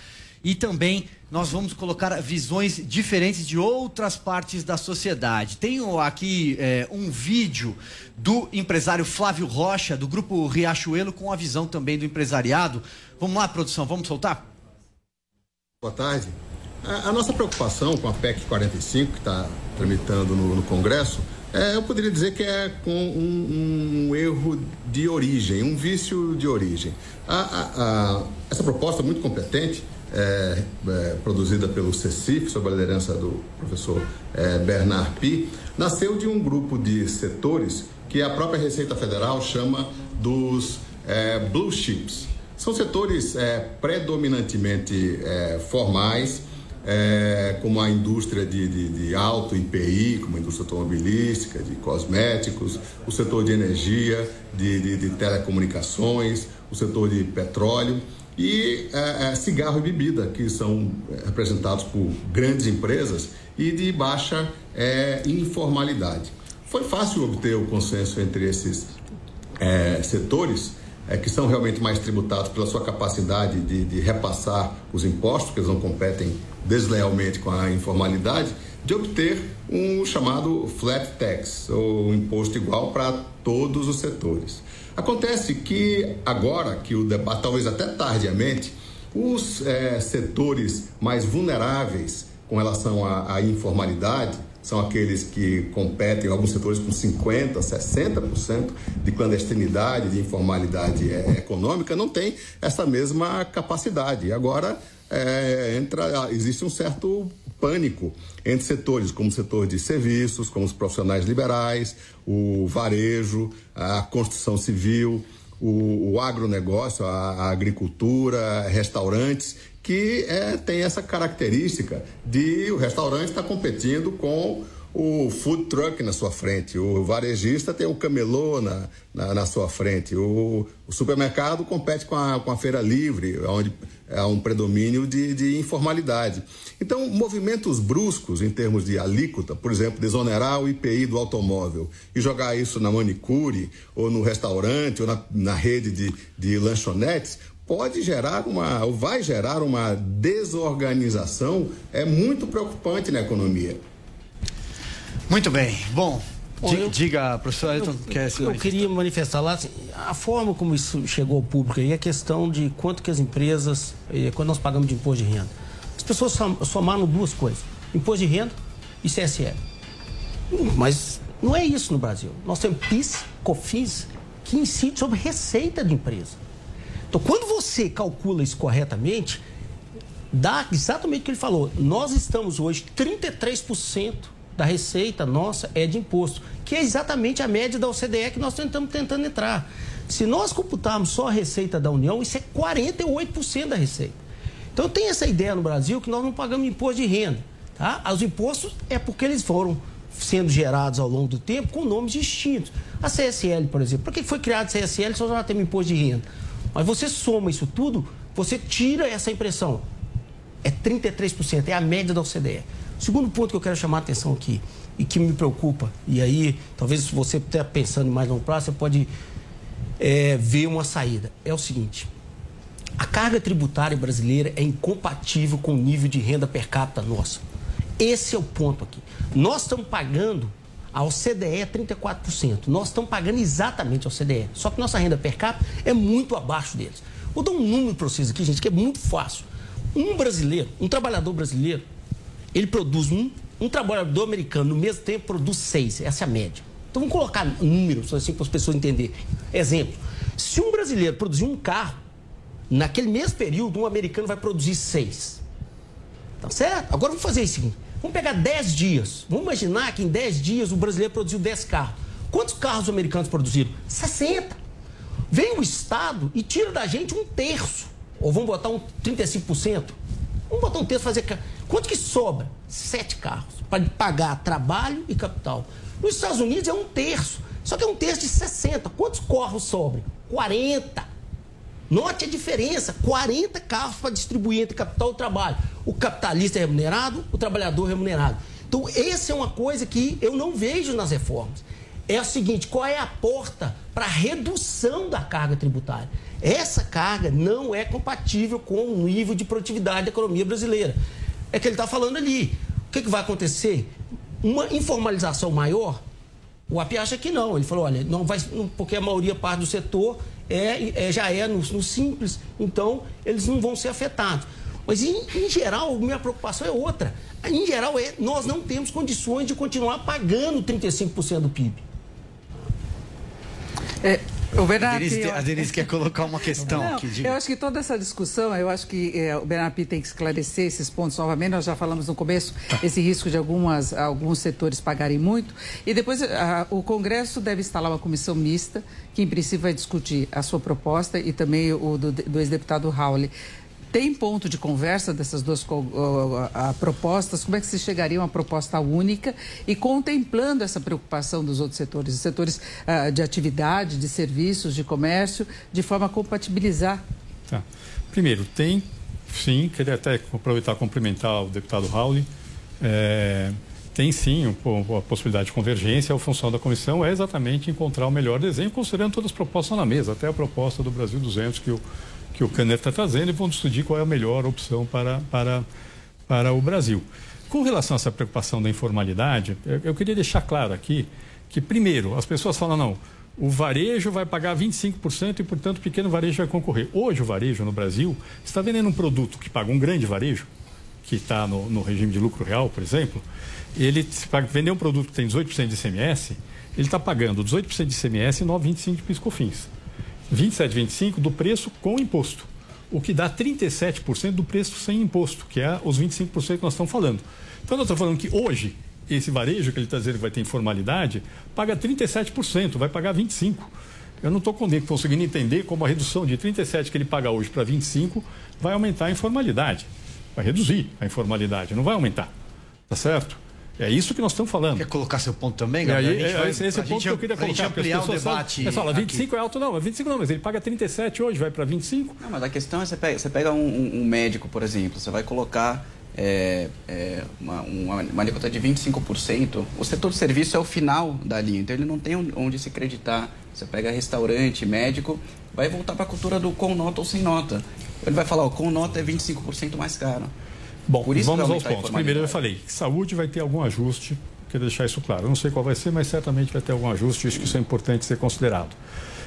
E também nós vamos colocar visões diferentes de outras partes da sociedade. Tenho aqui é, um vídeo do empresário Flávio Rocha, do grupo Riachuelo, com a visão também do empresariado. Vamos lá, produção, vamos soltar? Boa tarde. A, a nossa preocupação com a PEC 45, que está tramitando no, no Congresso, é, eu poderia dizer que é com um, um, erro de origem, um vício de origem. A, a, essa proposta muito competente, é, é, produzida pelo CECIF, sob a liderança do professor é, Bernard Pi, nasceu de um grupo de setores que a própria Receita Federal chama dos é, blue chips. São setores é, predominantemente formais, é, como a indústria de, de, de, alto IPI, como a indústria automobilística, de cosméticos, o setor de energia, de, de, telecomunicações, o setor de petróleo e é, é, cigarro e bebida, que são representados por grandes empresas e de baixa é, informalidade. Foi fácil obter o consenso entre esses é, setores é, que são realmente mais tributados pela sua capacidade de, de repassar os impostos, que eles não competem deslealmente com a informalidade, de obter um chamado flat tax, ou imposto igual para todos os setores. Acontece que agora que o debate, talvez até tardiamente, os é, setores mais vulneráveis com relação à, à informalidade, são aqueles que competem em alguns setores com 50%, 60% de clandestinidade, de informalidade é, econômica, não tem essa mesma capacidade. Agora é, entra, existe um certo pânico entre setores, como o setor de serviços, como os profissionais liberais, o varejo, a construção civil, o, o agronegócio, a, a agricultura, restaurantes, que é, tem essa característica de o restaurante estar tá competindo com o food truck na sua frente, o varejista tem o camelô na, na, na sua frente, o, o, supermercado compete com a, com a feira livre, onde há um predomínio de, de informalidade. Então, movimentos bruscos em termos de alíquota, por exemplo, desonerar o IPI do automóvel e jogar isso na manicure, ou no restaurante, ou na, na rede de, de lanchonetes, pode gerar uma, ou vai gerar uma desorganização é muito preocupante na economia. Muito bem. Bom, Bom, diga, eu, diga, professor Ayrton, eu, quer se Eu queria manifestar lá assim, a forma como isso chegou ao público aí, a questão de quanto que as empresas, eh, quando nós pagamos de imposto de renda. As pessoas somaram duas coisas, imposto de renda e CSL. Mas não é isso no Brasil. Nós temos PIS, COFINS, que incide sobre receita de empresa. Então, quando você calcula isso corretamente, dá exatamente o que ele falou. Nós estamos hoje 33% da receita nossa é de imposto, que é exatamente a média da OCDE que nós estamos tentando entrar. Se nós computarmos só a receita da União, isso é 48% da receita. Então tem essa ideia no Brasil que nós não pagamos imposto de renda. Tá? Os impostos é porque eles foram sendo gerados ao longo do tempo com nomes distintos. A CSL, por exemplo, por que foi criada a CSL se nós já temos imposto de renda? Mas você soma isso tudo, você tira essa impressão. É 33%, é a média da OCDE. Segundo ponto que eu quero chamar a atenção aqui e que me preocupa, e aí talvez você esteja pensando em mais longo prazo, você pode é, ver uma saída. É o seguinte: a carga tributária brasileira é incompatível com o nível de renda per capita nossa. Esse é o ponto aqui. Nós estamos pagando a OCDE é 34%. Nós estamos pagando exatamente a OCDE. Só que nossa renda per capita é muito abaixo deles. Vou dar um número para vocês aqui, gente, que é muito fácil. Um brasileiro, um trabalhador brasileiro, ele produz um, um trabalhador americano no mesmo tempo produz seis. Essa é a média. Então vamos colocar números assim para as pessoas entenderem. Exemplo: se um brasileiro produzir um carro, naquele mesmo período, um americano vai produzir seis. Tá certo? Agora vamos fazer o seguinte: vamos pegar 10 dias. Vamos imaginar que em 10 dias o brasileiro produziu 10 carros. Quantos carros os americanos produziram? 60. Vem o Estado e tira da gente um terço. Ou vamos botar um 35%. Vamos botar um terço fazer. Quanto que sobra? Sete carros. Para pagar trabalho e capital. Nos Estados Unidos é um terço. Só que é um terço de 60. Quantos carros sobram? 40. Note a diferença: 40 carros para distribuir entre capital e trabalho. O capitalista é remunerado, o trabalhador é remunerado. Então, essa é uma coisa que eu não vejo nas reformas. É o seguinte: qual é a porta para redução da carga tributária? Essa carga não é compatível com o nível de produtividade da economia brasileira. É que ele está falando ali. O que, que vai acontecer? Uma informalização maior? O API acha que não. Ele falou: olha, não vai, porque a maioria parte do setor é, é já é no, no, simples, então eles não vão ser afetados. Mas, em, em geral, minha preocupação é outra. Em geral, é nós não temos condições de continuar pagando 35% do PIB. É, o Bernardo, a Denise, a Denise quer colocar uma questão não, aqui. Eu acho que toda essa discussão, eu acho que é, o Bernardo tem que esclarecer esses pontos novamente. Nós já falamos no começo tá. esse risco de algumas, alguns setores pagarem muito. E depois a, o Congresso deve instalar uma comissão mista, que em princípio vai discutir a sua proposta e também o do, do ex-deputado Raul. Tem ponto de conversa dessas duas propostas? Como é que se chegaria a uma proposta única e contemplando essa preocupação dos outros setores, os setores uh, de atividade, de serviços, de comércio, de forma a compatibilizar? Tá. Primeiro, tem, sim, queria até aproveitar e cumprimentar o deputado Raul. É, tem sim a possibilidade de convergência. A função da comissão é exatamente encontrar o melhor desenho, considerando todas as propostas na mesa, até a proposta do Brasil 200 que o, que o Caner está trazendo, e vamos decidir qual é a melhor opção para, para, para o Brasil. Com relação a essa preocupação da informalidade, eu, eu queria deixar claro aqui que, primeiro, as pessoas falam, não, o varejo vai pagar 25% e, portanto, o pequeno varejo vai concorrer. Hoje, o varejo no Brasil está vendendo um produto que paga um grande varejo, que está no, no, regime de lucro real, por exemplo, ele para vender um produto que tem 18% de ICMS, ele está pagando 18% de ICMS e 9,25% de PiscoFins. 27,25% do preço com imposto, o que dá 37% do preço sem imposto, que é os 25% que nós estamos falando. Então, nós estamos falando que hoje, esse varejo que ele está dizendo que vai ter informalidade, paga 37%, vai pagar 25%. Eu não estou conseguindo entender como a redução de 37% que ele paga hoje para 25% vai aumentar a informalidade. Vai reduzir a informalidade, não vai aumentar. Tá certo? É isso que nós estamos falando. Quer colocar seu ponto também, Gabriel? Aí, é, esse, esse é o ponto que eu queria colocar. ampliar o debate. Você fala, 25 aqui. é alto, não, 25 não, mas ele paga 37 hoje, vai para 25. Não, mas a questão é você pega, você pega um, um médico, por exemplo, você vai colocar é, é, uma, uma, uma alíquota de 25%, o setor de serviço é o final da linha, então ele não tem onde se acreditar. Você pega restaurante, médico, vai voltar para a cultura do com nota ou sem nota. Ele vai falar, ó, com nota é 25% mais caro. Bom, vamos aos pontos. Primeiro eu falei, saúde vai ter algum ajuste, quero deixar isso claro. Eu não sei qual vai ser, mas certamente vai ter algum ajuste, acho que isso é importante ser considerado.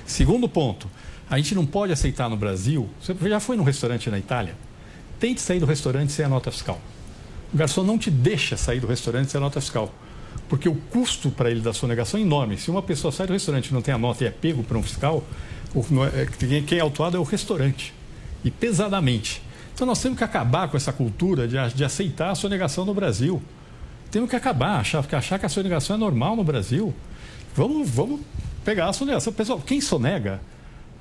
Segundo ponto, a gente não pode aceitar no Brasil, você já foi num restaurante na Itália? Tente sair do restaurante sem a nota fiscal. O garçom não te deixa sair do restaurante sem a nota fiscal. Porque o custo para ele da sonegação é enorme. Se uma pessoa sai do restaurante e não tem a nota e é pego por um fiscal, é, quem é autuado é o restaurante. E pesadamente. Então nós temos que acabar com essa cultura de, de aceitar a sonegação no Brasil. Temos que acabar, achar, achar que a sonegação é normal no Brasil. Vamos, vamos pegar a sonegação. Pessoal, quem sonega,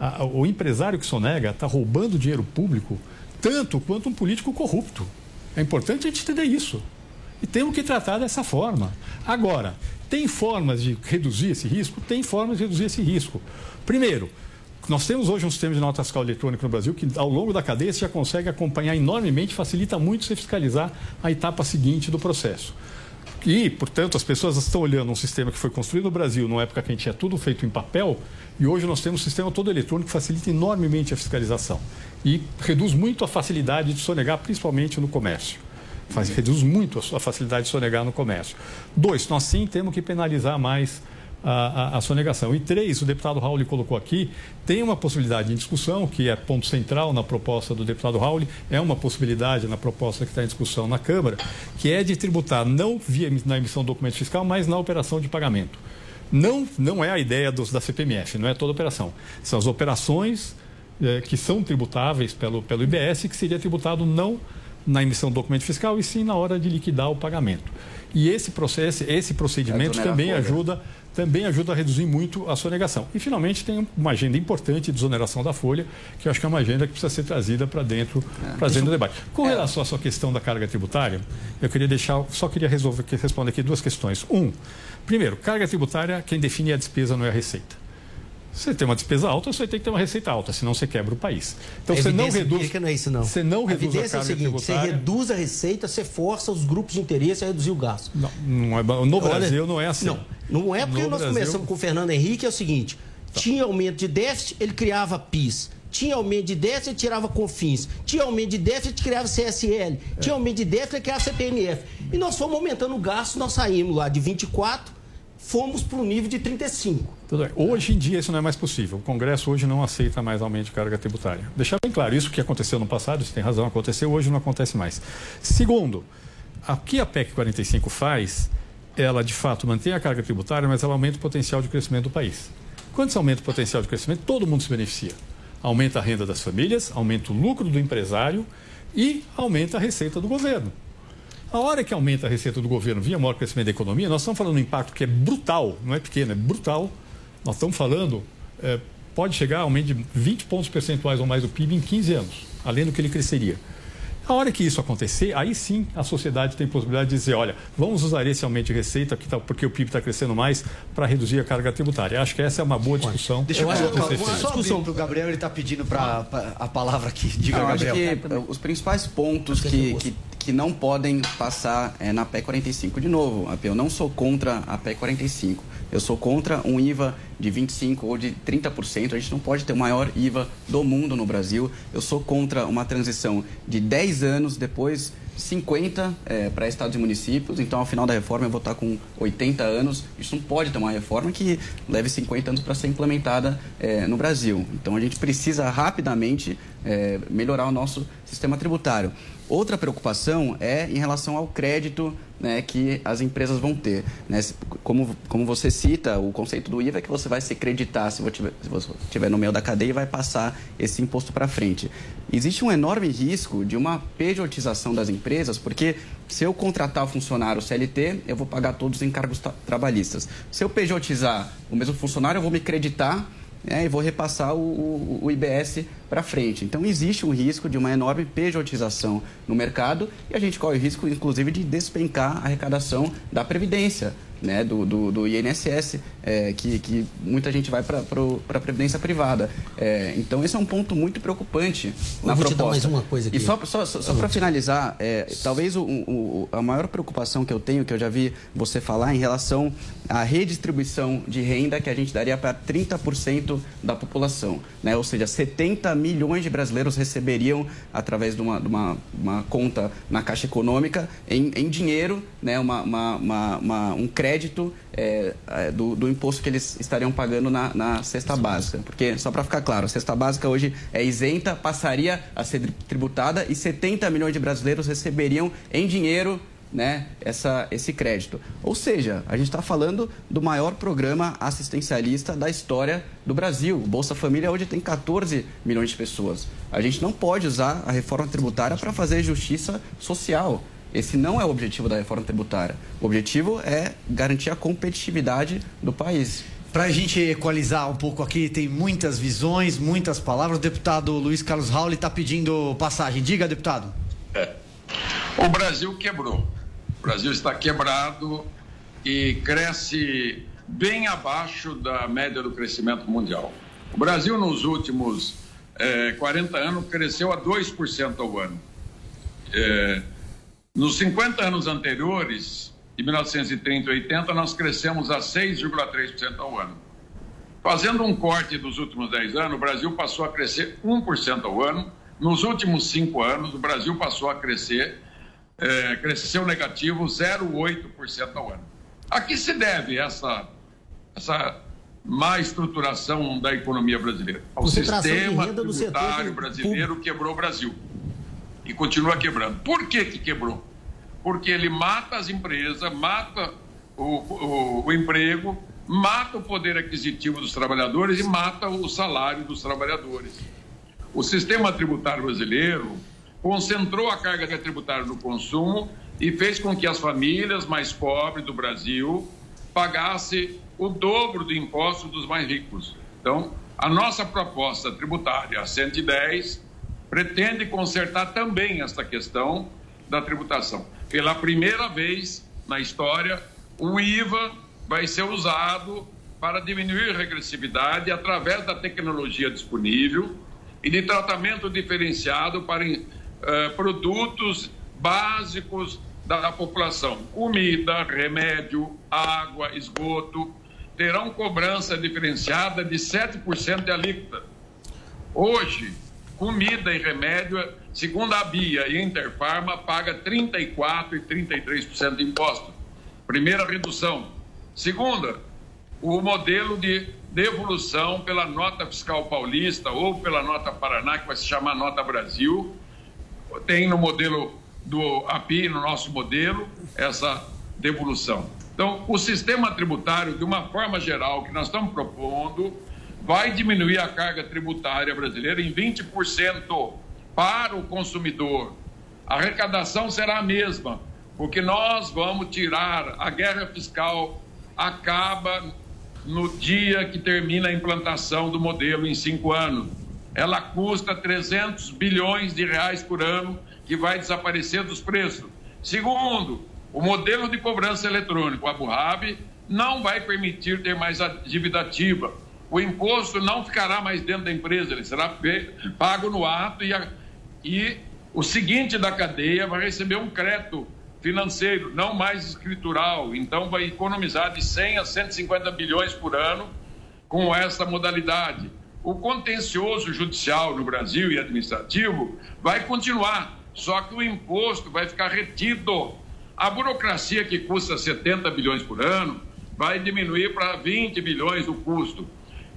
a, o empresário que sonega está roubando dinheiro público tanto quanto um político corrupto. É importante a gente entender isso. E temos que tratar dessa forma. Agora, tem formas de reduzir esse risco? Tem formas de reduzir esse risco. Primeiro, nós temos hoje um sistema de nota fiscal eletrônica no Brasil que, ao longo da cadeia, você já consegue acompanhar enormemente, facilita muito você fiscalizar a etapa seguinte do processo. E, portanto, as pessoas estão olhando um sistema que foi construído no Brasil, numa época que a gente tinha tudo feito em papel, e hoje nós temos um sistema todo eletrônico que facilita enormemente a fiscalização. E reduz muito a facilidade de sonegar, principalmente no comércio. Faz, reduz muito a facilidade de sonegar no comércio. Dois, nós sim temos que penalizar mais a, a, a, sonegação. E três, o deputado Raul colocou aqui, tem uma possibilidade em discussão, que é ponto central na proposta do deputado Raul, é uma possibilidade na proposta que está em discussão na Câmara, que é de tributar não via na emissão do documento fiscal, mas na operação de pagamento. Não, não é a ideia dos, da CPMF, não é toda operação. São as operações eh, que são tributáveis pelo, pelo IBS, que seria tributado não na emissão do documento fiscal, e sim na hora de liquidar o pagamento. E esse processo, esse procedimento também ajuda também ajuda a reduzir muito a sonegação. E, finalmente, tem uma agenda importante de desoneração da folha, que eu acho que é uma agenda que precisa ser trazida para dentro, é, pra dentro do debate. Com é. relação à sua questão da carga tributária, eu queria deixar, só queria resolver, responder aqui duas questões. Um, primeiro, carga tributária, quem define a despesa não é a receita. Você tem uma despesa alta, você tem que ter uma receita alta, senão você quebra o país. Então a você não reduz. não é isso, não. Você não reduz a, a carga é o seguinte, tributária. Você reduz a receita, você força os grupos de interesse a reduzir o gasto. Não, não é, no Olha, Brasil não é assim. Não, não é porque no nós Brasil... começamos com o Fernando Henrique, é o seguinte: tá. tinha aumento de déficit, ele criava PIS. Tinha aumento de déficit, ele tirava CONFINS. Tinha aumento de déficit, ele criava CSL. É. Tinha aumento de déficit, ele criava CPMF. E nós fomos aumentando o gasto, nós saímos lá de 24 fomos para o nível de 35. Tudo bem. Hoje em dia isso não é mais possível. O Congresso hoje não aceita mais aumento de carga tributária. Deixar bem claro, isso que aconteceu no passado, você tem razão, aconteceu, hoje não acontece mais. Segundo, o que a PEC 45 faz, ela de fato mantém a carga tributária, mas ela aumenta o potencial de crescimento do país. Quando se aumenta o potencial de crescimento, todo mundo se beneficia. Aumenta a renda das famílias, aumenta o lucro do empresário e aumenta a receita do governo. A hora que aumenta a receita do governo via maior crescimento da economia, nós estamos falando de um impacto que é brutal, não é pequeno, é brutal. Nós estamos falando, é, pode chegar a aumento de 20 pontos percentuais ou mais do PIB em 15 anos, além do que ele cresceria. A hora que isso acontecer, aí sim a sociedade tem possibilidade de dizer, olha, vamos usar esse aumento de receita tá, porque o PIB está crescendo mais para reduzir a carga tributária. Acho que essa é uma boa discussão. Deixa eu colocar uma discussão para o Gabriel, ele está pedindo para a palavra aqui. Diga, Não, Gabriel. Que os principais pontos que, que que não podem passar é, na PEC 45. De novo, eu não sou contra a PEC 45. Eu sou contra um IVA de 25% ou de 30%. A gente não pode ter o maior IVA do mundo no Brasil. Eu sou contra uma transição de 10 anos depois 50 é, para estados e municípios, então ao final da reforma eu vou estar com 80 anos. Isso não pode ter uma reforma que leve 50 anos para ser implementada é, no Brasil. Então a gente precisa rapidamente é, melhorar o nosso sistema tributário. Outra preocupação é em relação ao crédito né, que as empresas vão ter. Né? Como, como você cita, o conceito do IVA é que você vai se creditar se você estiver no meio da cadeia e vai passar esse imposto para frente. Existe um enorme risco de uma pejotização das empresas, porque se eu contratar o funcionário CLT, eu vou pagar todos os encargos trabalhistas. Se eu pejotizar o mesmo funcionário, eu vou me creditar né, e vou repassar o, o, o IBS para frente. Então, existe um risco de uma enorme pejotização no mercado e a gente corre o risco, inclusive, de despencar a arrecadação da Previdência né, do, do, do INSS, é, que, que muita gente vai para a previdência privada. É, então, esse é um ponto muito preocupante na vou proposta. Te dar mais uma coisa aqui. E só, só, só, só para finalizar, é, talvez o, o, a maior preocupação que eu tenho, que eu já vi você falar, em relação à redistribuição de renda que a gente daria para 30% da população. Né? Ou seja, 70 milhões de brasileiros receberiam, através de uma, de uma, uma conta na Caixa Econômica, em, em dinheiro, né? uma, uma, uma um crédito crédito é, é, do, do, imposto que eles estariam pagando na, na cesta básica. Porque, só para ficar claro, a cesta básica hoje é isenta, passaria a ser tributada e 70 milhões de brasileiros receberiam em dinheiro né, essa, esse crédito. Ou seja, a gente está falando do maior programa assistencialista da história do Brasil. O Bolsa Família hoje tem 14 milhões de pessoas. A gente não pode usar a reforma tributária para fazer justiça social. Esse não é o objetivo da reforma tributária. O objetivo é garantir a competitividade do país. Para a gente equalizar um pouco aqui, tem muitas visões, muitas palavras. O deputado Luiz Carlos Raul está pedindo passagem. Diga, deputado. É. O Brasil quebrou. O Brasil está quebrado e cresce bem abaixo da média do crescimento mundial. O Brasil, nos últimos é, 40 anos, cresceu a 2% ao ano. É, nos 50 anos anteriores, de 1930 e 80, nós crescemos a 6,3% ao ano. Fazendo um corte dos últimos 10 anos, o Brasil passou a crescer 1% ao ano. Nos últimos 5 anos, o Brasil passou a crescer, é, cresceu negativo 0,8% ao ano. A que se deve essa, essa má estruturação da economia brasileira? Ao sistema tributário brasileiro quebrou o Brasil e continua quebrando. Por que, que quebrou? Porque ele mata as empresas, mata o, o, o emprego, mata o poder aquisitivo dos trabalhadores e mata o salário dos trabalhadores. O sistema tributário brasileiro concentrou a carga tributária no consumo e fez com que as famílias mais pobres do Brasil pagassem o dobro do imposto dos mais ricos. Então, a nossa proposta tributária, a 110, pretende consertar também esta questão da tributação. Pela primeira vez na história, o IVA vai ser usado para diminuir a regressividade através da tecnologia disponível e de tratamento diferenciado para uh, produtos básicos da população. Comida, remédio, água, esgoto terão cobrança diferenciada de 7% de alíquota. Hoje, comida e remédio, segundo a BIA e a Interfarma, paga 34% e 33% de imposto. Primeira redução. Segunda, o modelo de devolução pela nota fiscal paulista ou pela nota Paraná, que vai se chamar Nota Brasil. Tem no modelo do API, no nosso modelo, essa devolução. Então, o sistema tributário, de uma forma geral, que nós estamos propondo, vai diminuir a carga tributária brasileira em 20% para o consumidor. A arrecadação será a mesma, porque nós vamos tirar a guerra fiscal acaba no dia que termina a implantação do modelo em cinco anos. Ela custa 300 bilhões de reais por ano, que vai desaparecer dos preços. Segundo, o modelo de cobrança eletrônico, a Burrab, não vai permitir ter mais a dívida ativa o imposto não ficará mais dentro da empresa, ele será pago no ato e, a, e o seguinte da cadeia vai receber um crédito financeiro, não mais escritural. Então, vai economizar de 100 a 150 bilhões por ano com essa modalidade. O contencioso judicial no Brasil e administrativo vai continuar, só que o imposto vai ficar retido. A burocracia que custa 70 bilhões por ano vai diminuir para 20 bilhões o custo.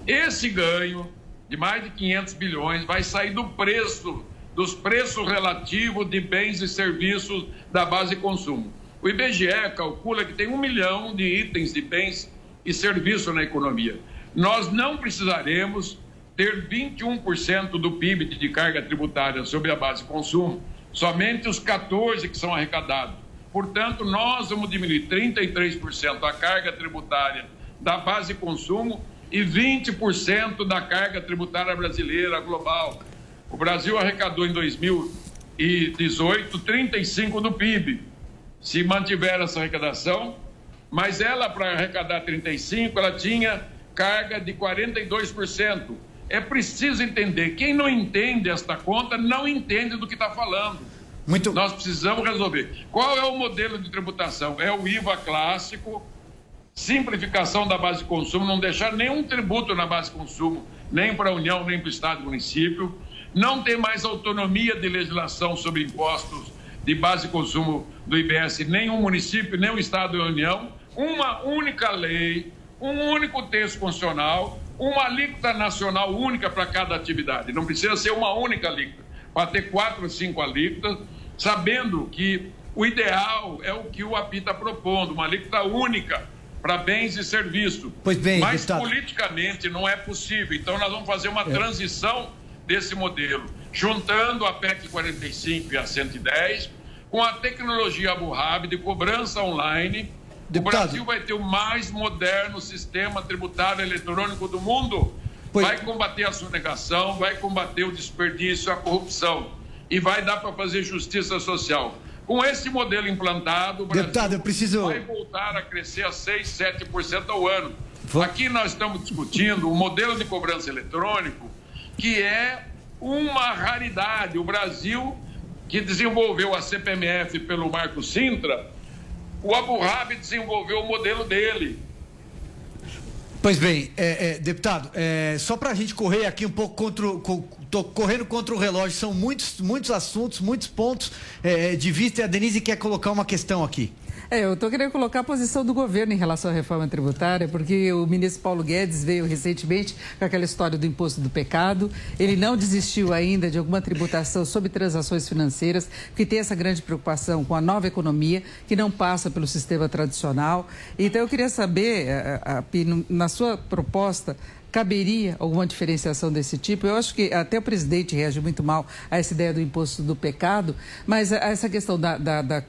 Esse ganho de mais de 500 bilhões vai sair do preço, dos preços relativos de bens e serviços da base de consumo. O IBGE calcula que tem um milhão de itens de bens e serviços na economia. Nós não precisaremos ter 21% do PIB de carga tributária sobre a base de consumo, somente os 14 que são arrecadados. Portanto, nós vamos diminuir 33% a carga tributária da base de consumo e 20% da carga tributária brasileira global. O Brasil arrecadou em 2018 35% do PIB. Se mantiver essa arrecadação, mas ela, para arrecadar 35%, ela tinha carga de 42%. É preciso entender. Quem não entende esta conta não entende do que está falando. Muito... Nós precisamos resolver. Qual é o modelo de tributação? É o IVA clássico, simplificação da base de consumo, não deixar nenhum tributo na base de consumo, nem para a União, nem para o Estado e município. Não ter mais autonomia de legislação sobre impostos de base de consumo do IBS, o município, nem o Estado e a União. Uma única lei, um único texto constitucional, uma alíquota nacional única para cada atividade. Não precisa ser uma única alíquota para ter quatro ou cinco alíquotas, sabendo que o ideal é o que o API está propondo, uma alíquota única para bens e serviços. Pois bem, Mas deputado. politicamente não é possível. Então nós vamos fazer uma é. transição desse modelo, juntando a PEC 45 e a 110 com a tecnologia Abu Dhabi de cobrança online. Deputado. O Brasil vai ter o mais moderno sistema tributário eletrônico do mundo Pois... Vai combater a sonegação, vai combater o desperdício, a corrupção. E vai dar para fazer justiça social. Com esse modelo implantado, o Brasil Deputado, preciso... vai voltar a crescer a 6, 7% ao ano. Aqui nós estamos discutindo o modelo de cobrança eletrônico, que é uma raridade. O Brasil, que desenvolveu a CPMF pelo Marco Sintra, o Abu Dhabi desenvolveu o modelo dele. Pois bem, é, é, deputado, é, só para a gente correr aqui um pouco contra, co, tô correndo contra o relógio, são muitos, muitos assuntos, muitos pontos é, de vista e a Denise quer colocar uma questão aqui. É, eu estou querendo colocar a posição do governo em relação à reforma tributária, porque o ministro Paulo Guedes veio recentemente com aquela história do imposto do pecado. Ele não desistiu ainda de alguma tributação sobre transações financeiras, que tem essa grande preocupação com a nova economia, que não passa pelo sistema tradicional. Então, eu queria saber, na sua proposta, caberia alguma diferenciação desse tipo? Eu acho que até o presidente reage muito mal a essa ideia do imposto do pecado, mas essa questão da, da, da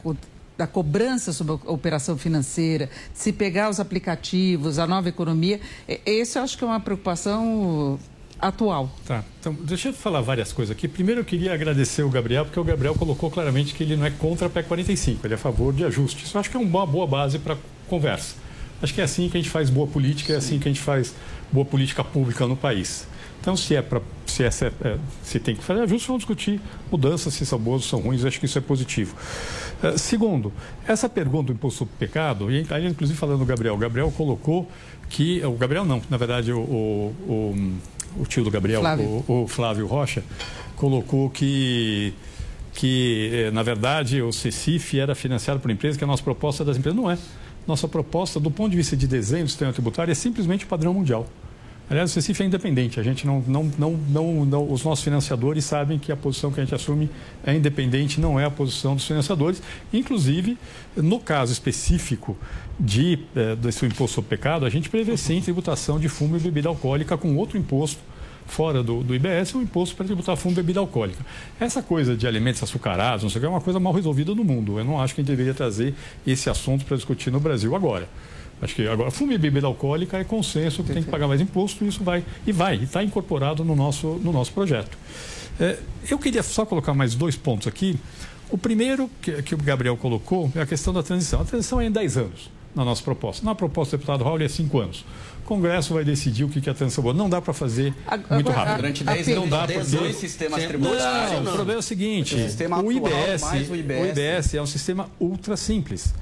da cobrança sobre a operação financeira, se pegar os aplicativos, a nova economia, esse eu acho que é uma preocupação atual. Tá, então deixa eu falar várias coisas aqui. Primeiro eu queria agradecer o Gabriel, porque o Gabriel colocou claramente que ele não é contra a PEC 45, ele é a favor de ajustes. Eu acho que é uma boa base para conversa. Acho que é assim que a gente faz boa política, é assim que a gente faz boa política pública no país. Então, se é para se, é, é, se tem que fazer ajustes, vamos discutir mudanças, se são boas ou são ruins, acho que isso é positivo. Uh, segundo, essa pergunta do imposto do pecado, e aí, inclusive falando do Gabriel, o Gabriel colocou que. O Gabriel não, na verdade, o, o, o, o tio do Gabriel, Flávio. O, o Flávio Rocha, colocou que que, eh, na verdade, o CECIF era financiado por empresas, que a nossa proposta das empresas não é. Nossa proposta, do ponto de vista de desenho do sistema tributário, é simplesmente o padrão mundial. Aliás, o Recife é independente. A gente não, não, não, não, não, os nossos financiadores sabem que a posição que a gente assume é independente, não é a posição dos financiadores. Inclusive, no caso específico de eh, desse imposto sobre pecado, a gente prevê sim tributação de fumo e bebida alcoólica com outro imposto fora do, do IBS, um imposto para tributar fumo e bebida alcoólica. Essa coisa de alimentos açucarados, não sei o que, é uma coisa mal resolvida no mundo. Eu não acho que a gente deveria trazer esse assunto para discutir no Brasil agora. Acho que agora, fumo e bebida alcoólica é consenso que tem que pagar mais imposto e isso vai, e vai, e está incorporado no nosso, no nosso projeto. É, eu queria só colocar mais dois pontos aqui. O primeiro que, que, o Gabriel colocou é a questão da transição. A transição é em 10 anos. na nossa proposta. Na proposta do deputado Raul é cinco anos. O Congresso vai decidir o que é a transição boa. Não dá para fazer muito rápido. Durante não 10 anos, dá dez porque... dois sistemas tributários. Não, o problema é o seguinte: O o, IBS, mais o IBS. o IBS é um sistema ultra simples.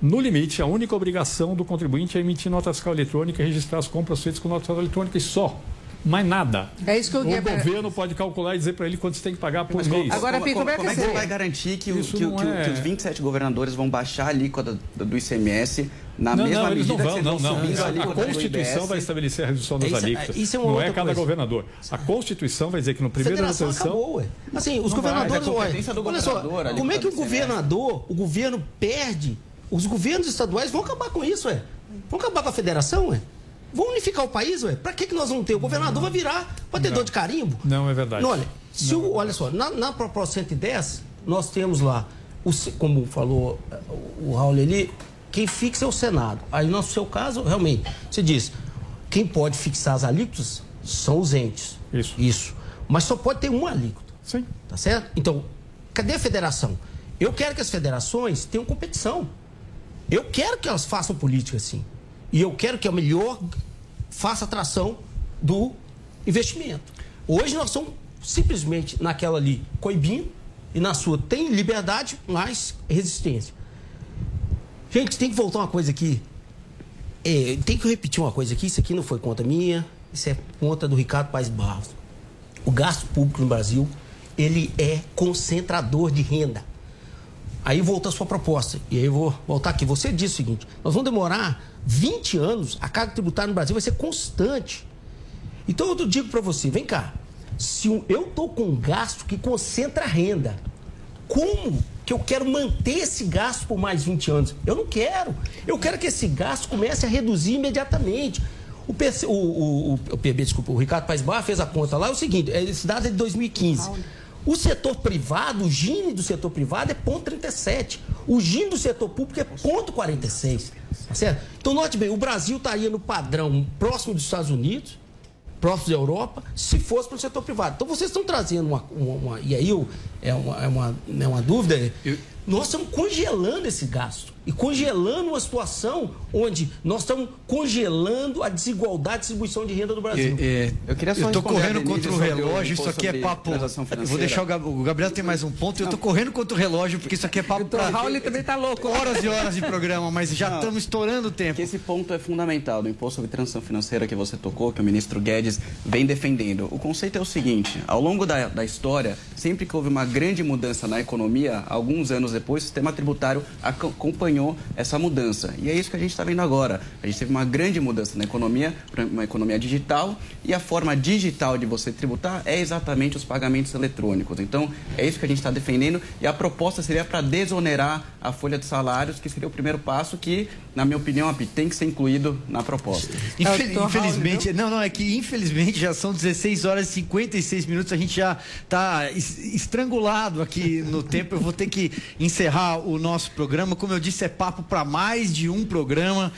No limite, a única obrigação do contribuinte é emitir nota fiscal eletrônica e registrar as compras feitas com nota fiscal eletrônica e só. Mais nada. É isso que eu O governo pode calcular e dizer para ele quanto você tem que pagar por Mas mês. como, Agora, como, como, como é que como é que você- vai garantir que, o- que, não é- que os 27 governadores vão baixar a alíquota do, do ICMS na não, mesma não, eles medida não vão, que não, vão não. subindo a Constituição vai estabelecer a redução das Isso é- alíquotas. isso é uma não é cada coisa. governador. A Constituição vai dizer que no primeiro ano transição. Assim, os Não vai, governadores, é olha, olha só, governador, ali, como é que o governador, o governo perde? Os governos estaduais vão acabar com isso, ué. Vão acabar com a federação, ué. Vão unificar o país, ué. Pra que, que nós vamos ter? O governador vai virar batedor de carimbo. Não é verdade. Não, olha, se o, olha só, na, na proposta 110, nós temos lá, o, se- como falou eh, o Raul ali, quem fixa é o Senado. Aí, no seu caso, realmente, você diz, quem pode fixar as alíquotas são os entes. Isso. Isso. Mas só pode ter uma alíquota. Sim. Tá certo? Então, cadê a federação? Eu quero que as federações tenham competição. Eu quero que elas façam política assim. E eu quero que a melhor faça atração do investimento. Hoje nós estamos simplesmente naquela ali coibindo e na sua tem liberdade, mas resistência. Gente, tem que voltar uma coisa aqui. É, tem que repetir uma coisa aqui. Isso aqui não foi conta minha, isso é conta do Ricardo Paes Barros. O gasto público no Brasil, ele é concentrador de renda. Aí volta a sua proposta. E aí eu vou voltar aqui. Você disse o seguinte: nós vamos demorar 20 anos, a carga tributária no Brasil vai ser constante. Então eu digo para você, vem cá. Se eu estou com um gasto que concentra renda, como que eu quero manter esse gasto por mais 20 anos? Eu não quero. Eu quero que esse gasto comece a reduzir imediatamente. O, PC, o, o, o, o PB, desculpa, o Ricardo Paes Barra fez a conta lá, é o seguinte, esse dado é de 2015. O setor privado, o Gini do setor privado é ponto 37. O Gini do setor público é ponto 46. Tá certo? Então, note bem, o Brasil estaria no padrão próximo dos Estados Unidos, próximo da Europa, se fosse para o setor privado. Então vocês estão trazendo uma. uma- uma- e aí eu, é, uma, é, uma, é uma dúvida. Nós estamos congelando esse gasto. E congelando uma situação onde nós estamos congelando a desigualdade de distribuição de renda do Brasil. Eu queria só Eu tô a correndo contra o relógio, isso aqui é papo. Vou deixar o, Gab- o Gabriel tem mais um ponto. Eu tô correndo contra o relógio, porque isso aqui é papo pra. O Raul ele também tá louco. Horas e horas de programa, mas já estamos estourando o tempo. Que esse ponto é fundamental do imposto sobre transação financeira que você tocou, que o ministro Guedes vem defendendo. O conceito é o seguinte: ao longo da, da história, sempre que houve uma grande mudança na economia, alguns anos depois, o sistema tributário aco- acompanhou essa mudança. E é isso que a gente está vendo agora. A gente teve uma grande mudança na economia, uma economia digital, e a forma digital de você tributar é exatamente os pagamentos eletrônicos. Então, é isso que a gente está defendendo, e a proposta seria para desonerar a folha de salários, que seria o primeiro passo que, na minha opinião, tem que ser incluído na proposta. Infel- infelizmente, não, não, é que infelizmente já são 16 horas e 56 minutos, a gente já está estrangulado aqui no tempo. Eu vou ter que encerrar o nosso programa. Como eu disse, é papo para mais de um programa.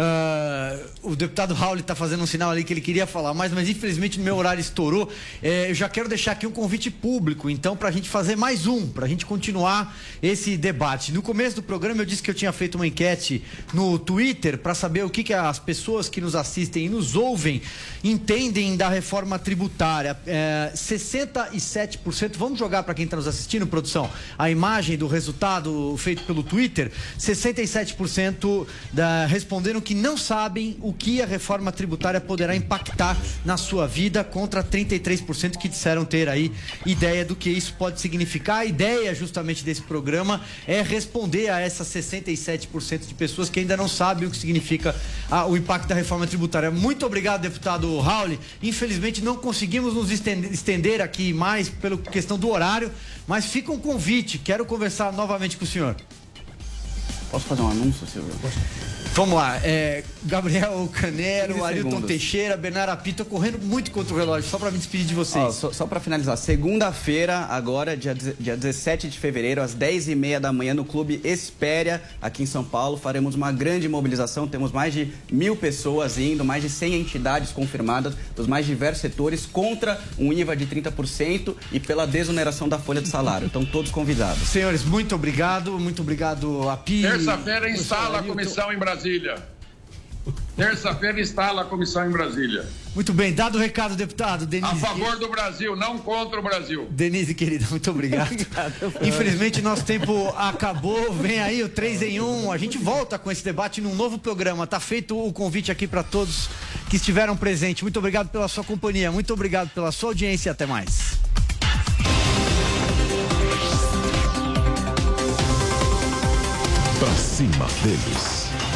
Ah, o deputado Raul está fazendo um sinal ali que ele queria falar mais, mas infelizmente meu horário estourou. É, eu já quero deixar aqui um convite público, então, para a gente fazer mais um, para a gente continuar esse debate. No começo do programa eu disse que eu tinha feito uma enquete no Twitter para saber o que, que as pessoas que nos assistem e nos ouvem entendem da reforma tributária. É, 67%, vamos jogar para quem está nos assistindo, produção, a imagem do resultado feito pelo Twitter. 67% da, responderam que não sabem o que a reforma tributária poderá impactar na sua vida, contra 33% que disseram ter aí ideia do que isso pode significar. A ideia justamente desse programa é responder a essas 67% de pessoas que ainda não sabem o que significa ah, o impacto da reforma tributária. Muito obrigado, deputado Raul. Infelizmente não conseguimos nos estender, aqui mais pela questão do horário, mas fica um convite. Quero conversar novamente com o senhor. Posso fazer um anúncio, Silvio? Vamos lá, é, Gabriel Canero, 15 Arilton segundos. Teixeira, Bernardo Apito, correndo muito contra o relógio, só para me despedir de vocês. Ó, só só para finalizar, segunda-feira, agora, dia, dia 17 de fevereiro, às 10h30 da manhã, no Clube Espéria, aqui em São Paulo, faremos uma grande mobilização. Temos mais de mil pessoas indo, mais de 100 entidades confirmadas dos mais diversos setores contra um IVA de 30% e pela desoneração da folha de salário. Então, todos convidados. Senhores, muito obrigado, muito obrigado, Api, Terça-feira instala a comissão em Brasília. Terça-feira instala a comissão em Brasília. Muito bem, dado o recado, deputado. Denise. A favor do Brasil, não contra o Brasil. Denise, querida, muito obrigado. Infelizmente, nosso tempo acabou. Vem aí o 3 em 1. A gente volta com esse debate num novo programa. Tá feito o convite aqui para todos que estiveram presentes. Muito obrigado pela sua companhia. Muito obrigado pela sua audiência e até mais. Pra cima deles.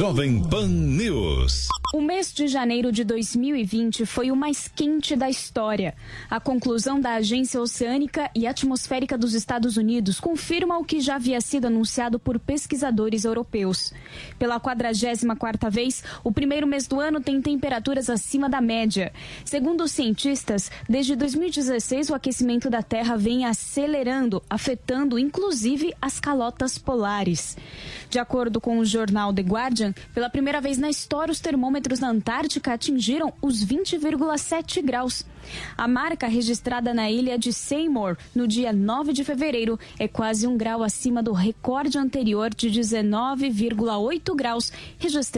News. O mês de janeiro de 2020 foi o mais quente da história. A conclusão da Agência Oceânica e Atmosférica dos Estados Unidos confirma o que já havia sido anunciado por pesquisadores europeus. Pela 44ª vez, o primeiro mês do ano tem temperaturas acima da média. Segundo os cientistas, desde 2016 o aquecimento da Terra vem acelerando, afetando inclusive as calotas polares. De acordo com o jornal The Guardian, pela primeira vez na história os termômetros na Antártica atingiram os 20,7 graus. A marca registrada na ilha de Seymour no dia 9 de fevereiro é quase um grau acima do recorde anterior de 19,8 graus registrado